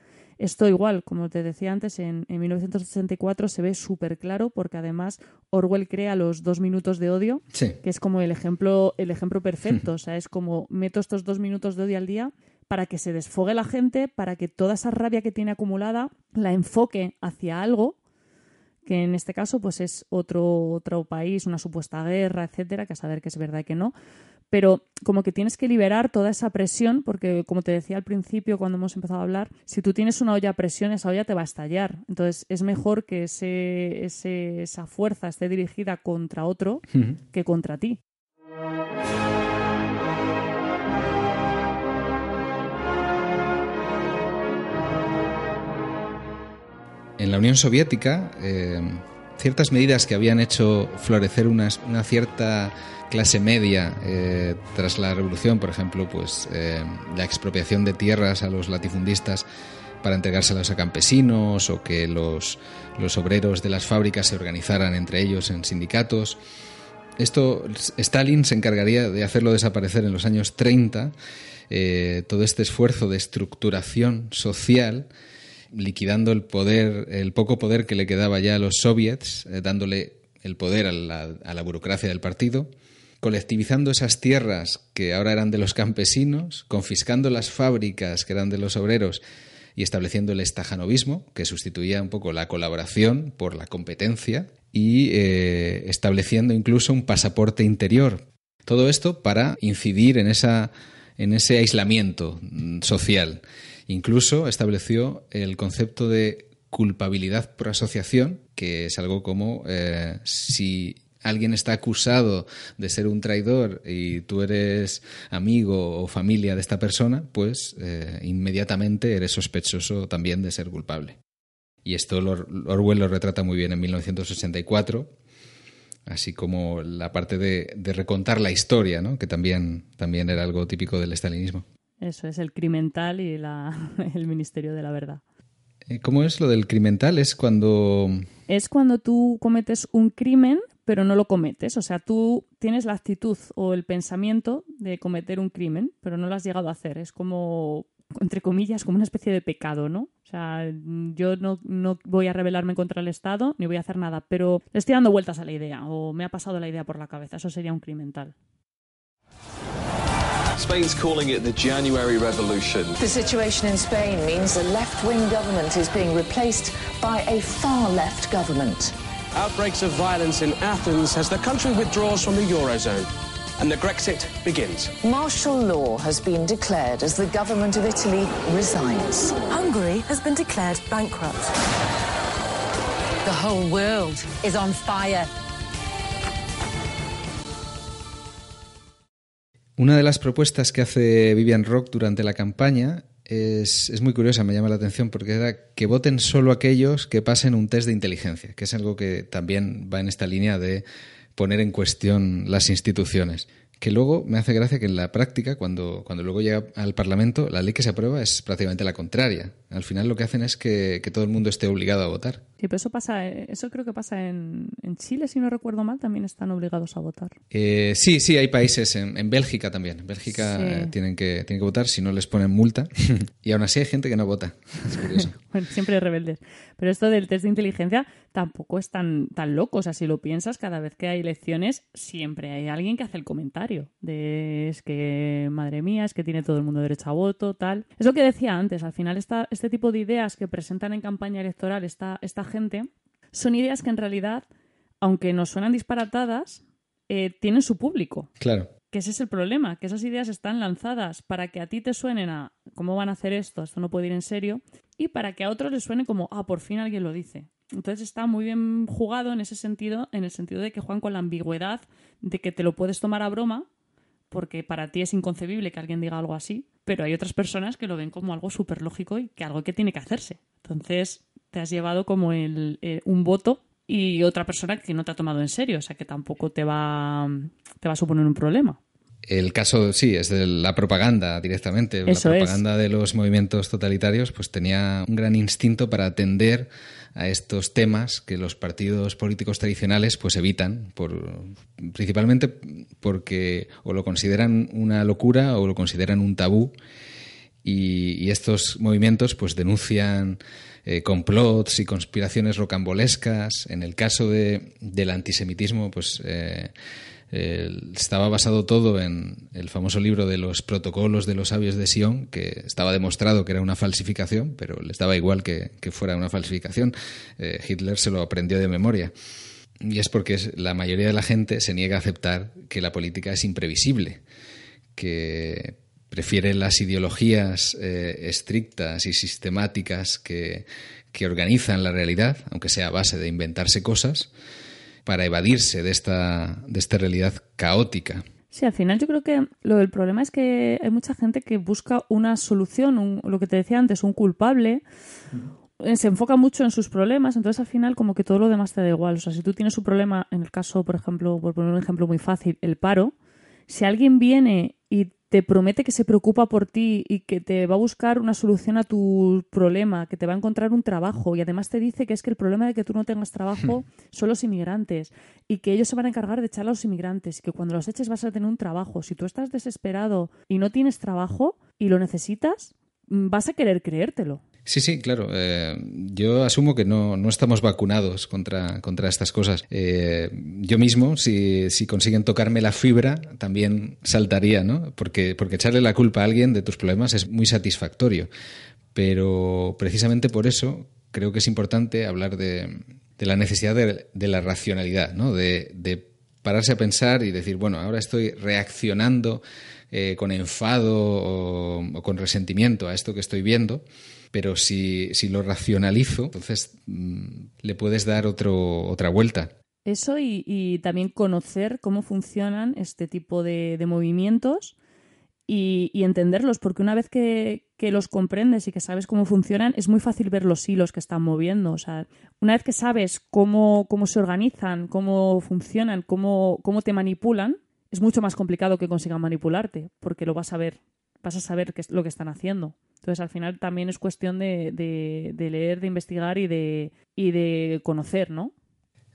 Esto igual, como te decía antes, en, 1964 se ve súper claro porque además Orwell crea los dos minutos de odio, que es como el ejemplo, el ejemplo perfecto. o sea, es como meto estos dos minutos de odio al día para que se desfogue la gente, para que toda esa rabia que tiene acumulada la enfoque hacia algo que en este caso pues es otro, otro país, una supuesta guerra, etcétera, que a saber que es verdad y que no, pero como que tienes que liberar toda esa presión, porque como te decía al principio cuando hemos empezado a hablar, si tú tienes una olla a presión, esa olla te va a estallar. Entonces es mejor que ese, esa fuerza esté dirigida contra otro que contra ti. En la Unión Soviética, eh, ciertas medidas que habían hecho florecer una cierta clase media eh, tras la revolución, por ejemplo, pues eh, la expropiación de tierras a los latifundistas para entregárselas a campesinos o que los, los obreros de las fábricas se organizaran entre ellos en sindicatos. Esto Stalin se encargaría de hacerlo desaparecer en los años 30, eh, todo este esfuerzo de estructuración social, liquidando el poder, el poco poder que le quedaba ya a los soviets, dándole el poder a la, a la burocracia del partido colectivizando esas tierras que ahora eran de los campesinos, confiscando las fábricas que eran de los obreros y estableciendo el estajanovismo, que sustituía un poco la colaboración por la competencia, y eh, estableciendo incluso un pasaporte interior. Todo esto para incidir en, esa, en ese aislamiento mm, social. Incluso estableció el concepto de culpabilidad por asociación, que es algo como eh, si alguien está acusado de ser un traidor y tú eres amigo o familia de esta persona, pues eh, inmediatamente eres sospechoso también de ser culpable. Y esto Orwell lo retrata muy bien en 1984, así como la parte de, recontar la historia, ¿no? que también, también era algo típico del estalinismo. Eso es el crimental y el Ministerio de la Verdad. Eh, ¿Cómo es lo del crimental? Es cuando... Es cuando tú cometes un crimen pero no lo cometes. O sea, tú tienes la actitud o el pensamiento de cometer un crimen, pero no lo has llegado a hacer. Es como, entre comillas, como una especie de pecado, ¿no? O sea, yo no, no voy a rebelarme contra el Estado ni voy a hacer nada, pero le estoy dando vueltas a la idea o me ha pasado la idea por la cabeza. Eso sería un crimental. Spain's calling it the January Revolution. The situation in Spain means the left wing government is being replaced by a far left government. Outbreaks of violence in Athens as the country withdraws from the Eurozone. And the Grexit begins. Martial law has been declared as the government of Italy resigns. Hungary has been declared bankrupt. The whole world is on fire. Una de las propuestas que hace Vivian Rock durante la campaña es, muy curiosa, me llama la atención, porque era que voten solo aquellos que pasen un test de inteligencia, que es algo que también va en esta línea de poner en cuestión las instituciones. que luego me hace gracia que en la práctica, cuando, cuando luego llega al Parlamento, la ley que se aprueba es prácticamente la contraria. Al final lo que hacen es que todo el mundo esté obligado a votar. Sí, pero eso pasa, eh, eso creo que pasa en, en Chile, si no recuerdo mal, también están obligados a votar. Eh, sí, sí, hay países, en, en Bélgica también. En Bélgica Sí. eh, tienen, que, tienen que votar, si no les ponen multa. y aún así hay gente que no vota. Es curioso. Bueno, siempre rebeldes. Pero esto del test de inteligencia tampoco es tan, tan loco. O sea, si lo piensas, cada vez que hay elecciones, siempre hay alguien que hace el comentario de es que, madre mía, es que tiene todo el mundo derecho a voto, tal. Es lo que decía antes. Al final, esta, este tipo de ideas que presentan en campaña electoral esta, esta gente son ideas que en realidad, aunque nos suenan disparatadas, eh, tienen su público. Claro. Que ese es el problema, que esas ideas están lanzadas para que a ti te suenen a cómo van a hacer esto, esto no puede ir en serio, y para que a otros les suene como, ah, por fin alguien lo dice. Entonces está muy bien jugado en ese sentido, en el sentido de que juegan con la ambigüedad de que te lo puedes tomar a broma, porque para ti es inconcebible que alguien diga algo así, pero hay otras personas que lo ven como algo súper lógico y que algo que tiene que hacerse. Entonces te has llevado como el, eh, un voto y otra persona que no te ha tomado en serio, o sea que tampoco te va, te va a suponer un problema. El caso, sí, es de la propaganda directamente. Eso la es. propaganda de los movimientos totalitarios pues tenía un gran instinto para atender a estos temas que los partidos políticos tradicionales pues evitan, por, principalmente porque o lo consideran una locura o lo consideran un tabú y, y estos movimientos pues denuncian eh, complots y conspiraciones rocambolescas. En el caso de, del antisemitismo, pues eh, estaba basado todo en el famoso libro de los protocolos de los sabios de Sion, que estaba demostrado que era una falsificación, pero les daba igual que, que fuera una falsificación. Eh, Hitler se lo aprendió de memoria. Y es porque la mayoría de la gente se niega a aceptar que la política es imprevisible, que prefiere las ideologías eh, estrictas y sistemáticas que, que organizan la realidad, aunque sea a base de inventarse cosas, para evadirse de esta, de esta realidad caótica. Sí, al final yo creo que lo del problema es que hay mucha gente que busca una solución, un- lo que te decía antes, un culpable, eh, se enfoca mucho en sus problemas, entonces al final como que todo lo demás te da igual. O sea, si tú tienes un problema, en el caso, por ejemplo, por poner un ejemplo muy fácil, el paro, si alguien viene y te promete que se preocupa por ti y que te va a buscar una solución a tu problema, que te va a encontrar un trabajo y además te dice que es que el problema de que tú no tengas trabajo son los inmigrantes y que ellos se van a encargar de echar a los inmigrantes y que cuando los eches vas a tener un trabajo. Si tú estás desesperado y no tienes trabajo y lo necesitas, vas a querer creértelo. Sí, sí, claro. Eh, yo asumo que no, no estamos vacunados contra, contra estas cosas. Eh, yo mismo, si, si consiguen tocarme la fibra, también saltaría, ¿no? Porque, porque echarle la culpa a alguien de tus problemas es muy satisfactorio. Pero precisamente por eso creo que es importante hablar de, de la necesidad de, de la racionalidad, ¿no? De, de pararse a pensar y decir, bueno, ahora estoy reaccionando eh, con enfado o, con resentimiento a esto que estoy viendo pero si, si lo racionalizo, entonces mm, le puedes dar otro, otra vuelta. Eso y, y también conocer cómo funcionan este tipo de, de movimientos y, y entenderlos, porque una vez que, que los comprendes y que sabes cómo funcionan, es muy fácil ver los hilos que están moviendo. O sea, una vez que sabes cómo, cómo se organizan, cómo funcionan, cómo, cómo te manipulan, es mucho más complicado que consigan manipularte, porque lo vas a ver, vas a saber qué es lo que están haciendo. Entonces, al final también es cuestión de, leer, de investigar y de, y de conocer, ¿no?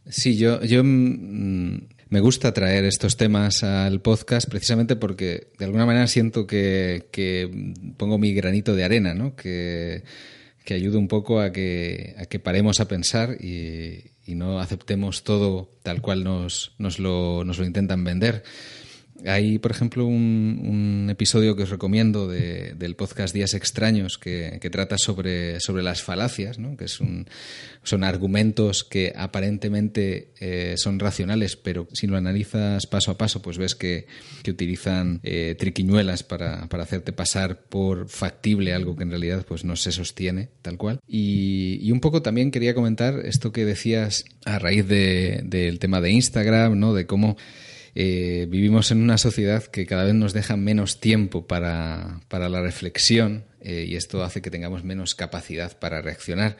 Sí, yo, yo mm, me gusta traer estos temas al podcast precisamente porque de alguna manera siento que, que pongo mi granito de arena, ¿no? Que, que ayudo un poco a que, a que paremos a pensar y, y no aceptemos todo tal cual nos, nos, lo, nos lo intentan vender. Hay, por ejemplo, un, episodio que os recomiendo de, del podcast Días Extraños que, trata sobre, sobre las falacias, ¿no? que es un, son argumentos que aparentemente eh, son racionales, pero si lo analizas paso a paso, pues ves que, utilizan eh, triquiñuelas para, para, hacerte pasar por factible algo que en realidad pues, no se sostiene tal cual. Y, un poco también quería comentar esto que decías a raíz de, del tema de Instagram, ¿no? de cómo eh, vivimos en una sociedad que cada vez nos deja menos tiempo para, para la reflexión eh, y esto hace que tengamos menos capacidad para reaccionar.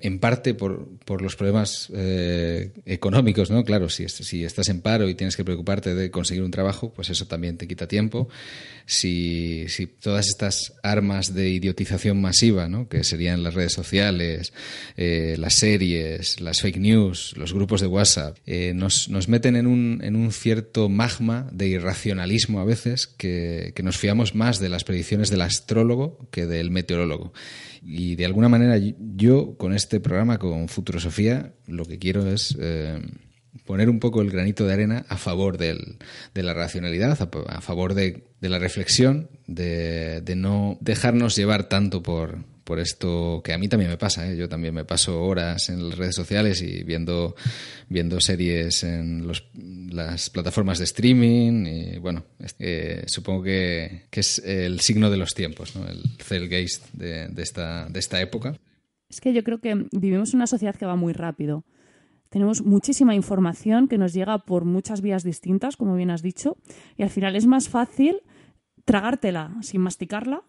En parte por, por los problemas eh, económicos, ¿no? Claro, si, si estás en paro y tienes que preocuparte de conseguir un trabajo, pues eso también te quita tiempo. Si, si todas estas armas de idiotización masiva, ¿no? que serían las redes sociales, eh, las series, las fake news, los grupos de WhatsApp, eh, nos, nos, meten en un, en un cierto magma de irracionalismo a veces que, que nos fiamos más de las predicciones del astrólogo que del meteorólogo. Y de alguna manera yo con este programa, con Futurosofía, lo que quiero es eh, poner un poco el granito de arena a favor del, de la racionalidad, a, favor de, de, la reflexión, de, de no dejarnos llevar tanto por, por esto que a mí también me pasa. ¿eh? Yo también me paso horas en las redes sociales y viendo, viendo series en las plataformas de streaming. Y bueno, supongo que, que, es el signo de los tiempos, ¿no? el Zeitgeist de, de, esta, de esta época. Es que yo creo que vivimos en una sociedad que va muy rápido. Tenemos muchísima información que nos llega por muchas vías distintas, como bien has dicho, y al final es más fácil tragártela sin masticarla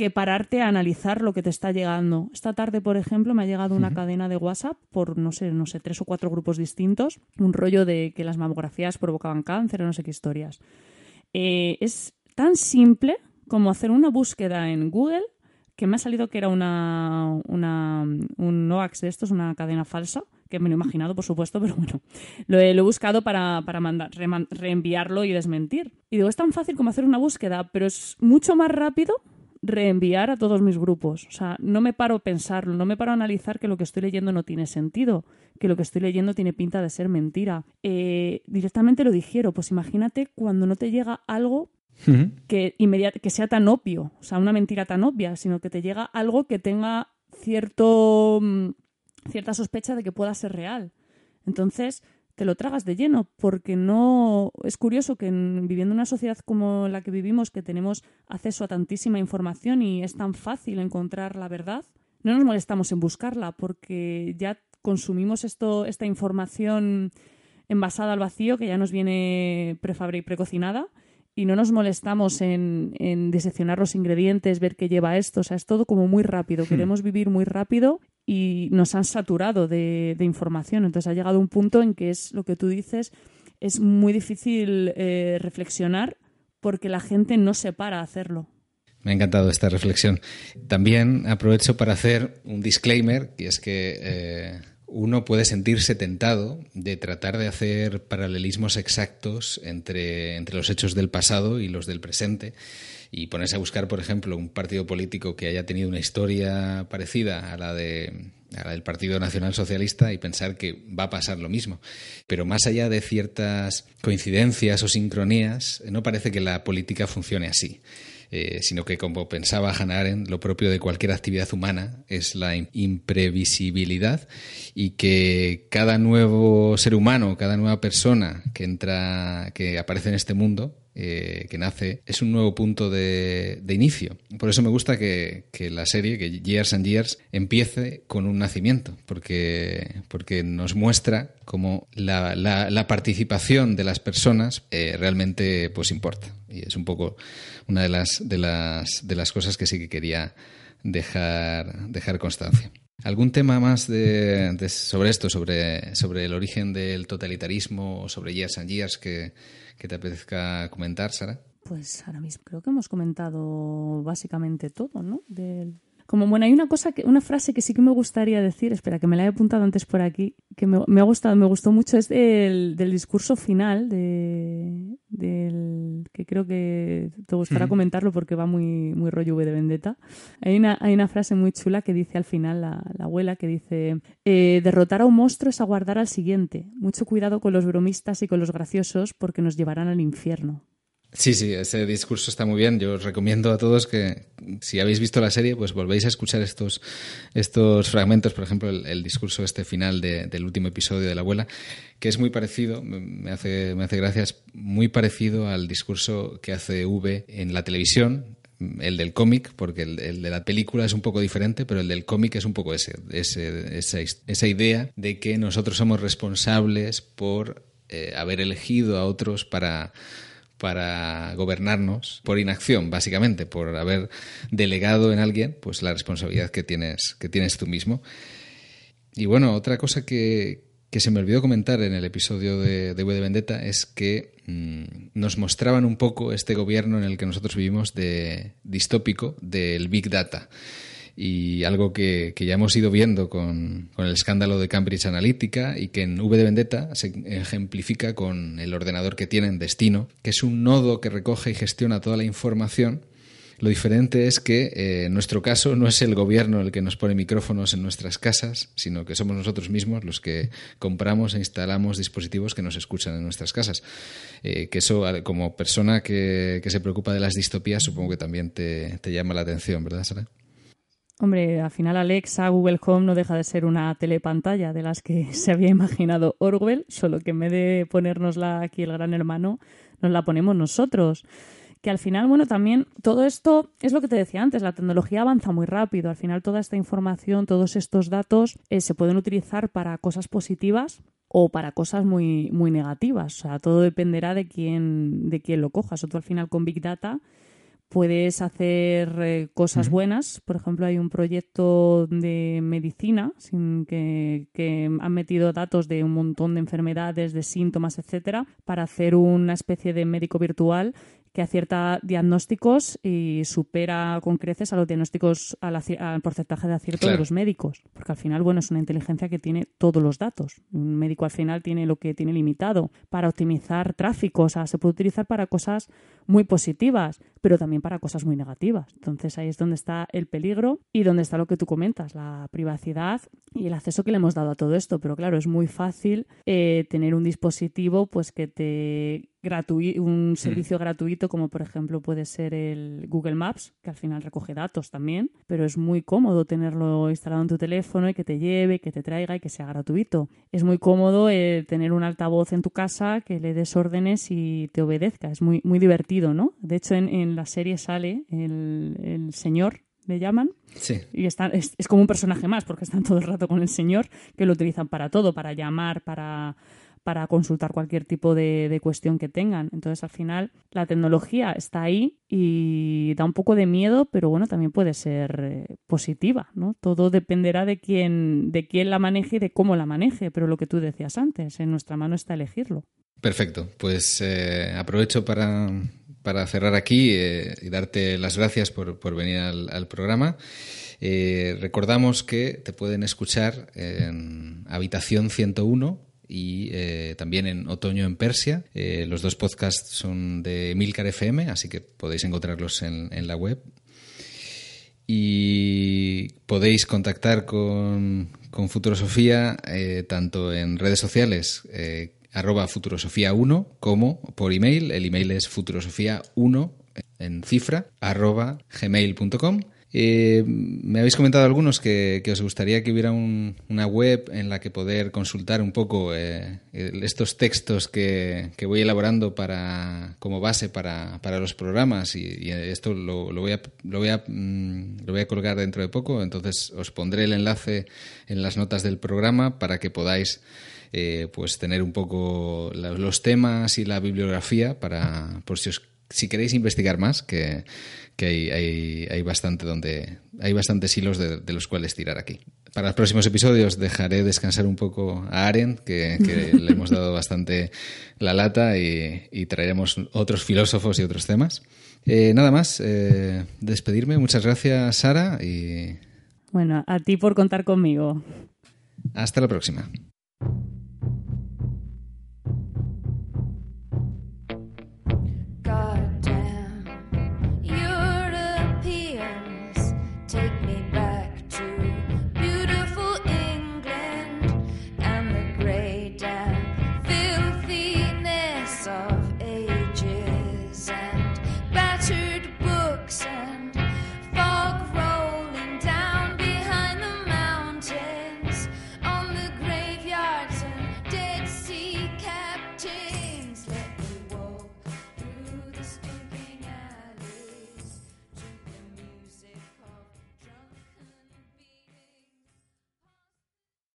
que pararte a analizar lo que te está llegando. Esta tarde, por ejemplo, me ha llegado una uh -huh. cadena de WhatsApp por, no sé, no sé, tres o cuatro grupos distintos, un rollo de que las mamografías provocaban cáncer o no sé qué historias. Eh, es tan simple como hacer una búsqueda en Google que me ha salido que era una, una un NOAX de estos, una cadena falsa, que me lo he imaginado, por supuesto, pero bueno, lo he, lo he buscado para, para mandar, re, reenviarlo y desmentir. Y digo, es tan fácil como hacer una búsqueda, pero es mucho más rápido reenviar a todos mis grupos. O sea, no me paro a pensarlo, no me paro a analizar que lo que estoy leyendo no tiene sentido, que lo que estoy leyendo tiene pinta de ser mentira. Eh, directamente lo dijeron, pues imagínate cuando no te llega algo que, que sea tan obvio, o sea, una mentira tan obvia, sino que te llega algo que tenga cierto, mm, cierta sospecha de que pueda ser real. Entonces, te lo tragas de lleno, porque no es curioso que en, viviendo en una sociedad como la que vivimos, que tenemos acceso a tantísima información y es tan fácil encontrar la verdad, no nos molestamos en buscarla, porque ya consumimos esto, esta información envasada al vacío, que ya nos viene prefabricada y precocinada, y no nos molestamos en, en diseccionar los ingredientes, ver qué lleva esto, o sea, es todo como muy rápido, queremos vivir muy rápido y nos han saturado de, información. Entonces ha llegado un punto en que es lo que tú dices, es muy difícil eh, reflexionar porque la gente no se para a hacerlo. Me ha encantado esta reflexión. También aprovecho para hacer un disclaimer, y es que eh, uno puede sentirse tentado de tratar de hacer paralelismos exactos entre, entre los hechos del pasado y los del presente y ponerse a buscar, por ejemplo, un partido político que haya tenido una historia parecida a la de del Partido Nacional Socialista y pensar que va a pasar lo mismo. Pero más allá de ciertas coincidencias o sincronías, no parece que la política funcione así. Eh, sino que, como pensaba Hannah Arendt, lo propio de cualquier actividad humana es la imprevisibilidad y que cada nuevo ser humano, cada nueva persona que entra, que aparece en este mundo, eh, que nace, es un nuevo punto de, de inicio. Por eso me gusta que, que, la serie, que Years and Years, empiece con un nacimiento, porque, porque nos muestra cómo la, la, la participación de las personas eh, realmente pues importa. Y es un poco una de las, de las, de las cosas que sí que quería dejar, dejar constancia. ¿Algún tema más de, de, sobre esto, sobre, sobre el origen del totalitarismo, sobre Years and Years que, que te apetezca comentar, Sara? Pues ahora mismo creo que hemos comentado básicamente todo, ¿no? Del, como bueno, hay una cosa que, una frase que sí que me gustaría decir, espera, que me la he apuntado antes por aquí, que me, me ha gustado, me gustó mucho, es del, del discurso final de, del que creo que te gustará comentarlo porque va muy, muy rollo V de Vendetta. Hay una, hay una frase muy chula que dice al final la, la abuela que dice eh, derrotar a un monstruo es aguardar al siguiente. Mucho cuidado con los bromistas y con los graciosos porque nos llevarán al infierno. Sí, sí, ese discurso está muy bien. Yo os recomiendo a todos que, si habéis visto la serie, pues volvéis a escuchar estos, estos fragmentos, por ejemplo, el, discurso este final de, del último episodio de la abuela, que es muy parecido, me hace, me hace gracia, es muy parecido al discurso que hace V en la televisión, el del cómic, porque el, el, de la película es un poco diferente, pero el del cómic es un poco ese, ese esa, esa idea de que nosotros somos responsables por eh, haber elegido a otros para para gobernarnos por inacción, básicamente, por haber delegado en alguien pues la responsabilidad que tienes, que tienes tú mismo. Y bueno, otra cosa que, que se me olvidó comentar en el episodio de, de de Vendetta es que mm, nos mostraban un poco este gobierno en el que nosotros vivimos de distópico del Big Data. Y algo que, que ya hemos ido viendo con, con, el escándalo de Cambridge Analytica y que en V de Vendetta se ejemplifica con el ordenador que tienen Destino, que es un nodo que recoge y gestiona toda la información lo diferente es que eh, en nuestro caso no es el gobierno el que nos pone micrófonos en nuestras casas, sino que somos nosotros mismos los que compramos e instalamos dispositivos que nos escuchan en nuestras casas. Eh, que eso, como persona que, que, se preocupa de las distopías, supongo que también te, te llama la atención, ¿verdad, Sara? Hombre, al final Alexa, Google Home no deja de ser una telepantalla de las que se había imaginado Orwell, solo que en vez de ponérnosla aquí el gran hermano, nos la ponemos nosotros. Que al final, bueno, también todo esto es lo que te decía antes, la tecnología avanza muy rápido, al final toda esta información, todos estos datos eh, se pueden utilizar para cosas positivas o para cosas muy, muy negativas, o sea, todo dependerá de quién, de quién lo cojas, o tú al final con Big Data puedes hacer eh, cosas uh -huh. buenas. Por ejemplo, hay un proyecto de medicina sin que, que, han metido datos de un montón de enfermedades, de síntomas, etcétera, para hacer una especie de médico virtual que acierta diagnósticos y supera con creces a los diagnósticos, al, al porcentaje de acierto claro. de los médicos. Porque al final, bueno, es una inteligencia que tiene todos los datos. Un médico al final tiene lo que tiene limitado para optimizar tráfico. O sea, se puede utilizar para cosas muy positivas, pero también para cosas muy negativas. Entonces ahí es donde está el peligro y donde está lo que tú comentas, la privacidad y el acceso que le hemos dado a todo esto. Pero claro, es muy fácil eh, tener un dispositivo pues que te un servicio mm. gratuito como por ejemplo puede ser el Google Maps, que al final recoge datos también, pero es muy cómodo tenerlo instalado en tu teléfono y que te lleve, que te traiga y que sea gratuito. Es muy cómodo eh, tener un altavoz en tu casa que le des órdenes y te obedezca. Es muy, muy divertido, ¿no? De hecho, en, en la serie sale el, el señor le llaman. Sí. Y está, es, es, como un personaje más, porque están todo el rato con el señor, que lo utilizan para todo, para llamar, para para consultar cualquier tipo de, de, cuestión que tengan. Entonces, al final, la tecnología está ahí y da un poco de miedo, pero bueno, también puede ser eh, positiva, ¿no? Todo dependerá de quién, de quién la maneje y de cómo la maneje, pero lo que tú decías antes, en nuestra mano está elegirlo. Perfecto, pues eh, aprovecho para, para, cerrar aquí eh, y darte las gracias por, por venir al, programa. Recordamos que te pueden escuchar en Habitación 101 y eh, también en Otoño en Persia. Eh, los dos podcasts son de Milcar FM, así que podéis encontrarlos en, la web. Y podéis contactar con, con Futurosofía eh, tanto en redes sociales arroba futurosofía1 como por email. El email es futurosofía1 en cifra arroba gmail.com. Eh, me habéis comentado algunos que, os gustaría que hubiera un, una web en la que poder consultar un poco eh, estos textos que, voy elaborando para, como base para, los programas y, esto lo, lo, voy a, lo, voy a, mm, lo voy a colgar dentro de poco, entonces os pondré el enlace en las notas del programa para que podáis eh, pues tener un poco los temas y la bibliografía para por si os si queréis investigar más, que, que hay, hay, hay, bastante donde hay bastantes hilos de, de, los cuales tirar aquí. Para los próximos episodios dejaré descansar un poco a Aren, que, que le hemos dado bastante la lata y, y, traeremos otros filósofos y otros temas. Eh, nada más, eh, despedirme. Muchas gracias, Sara. Y... Bueno, a ti por contar conmigo. Hasta la próxima.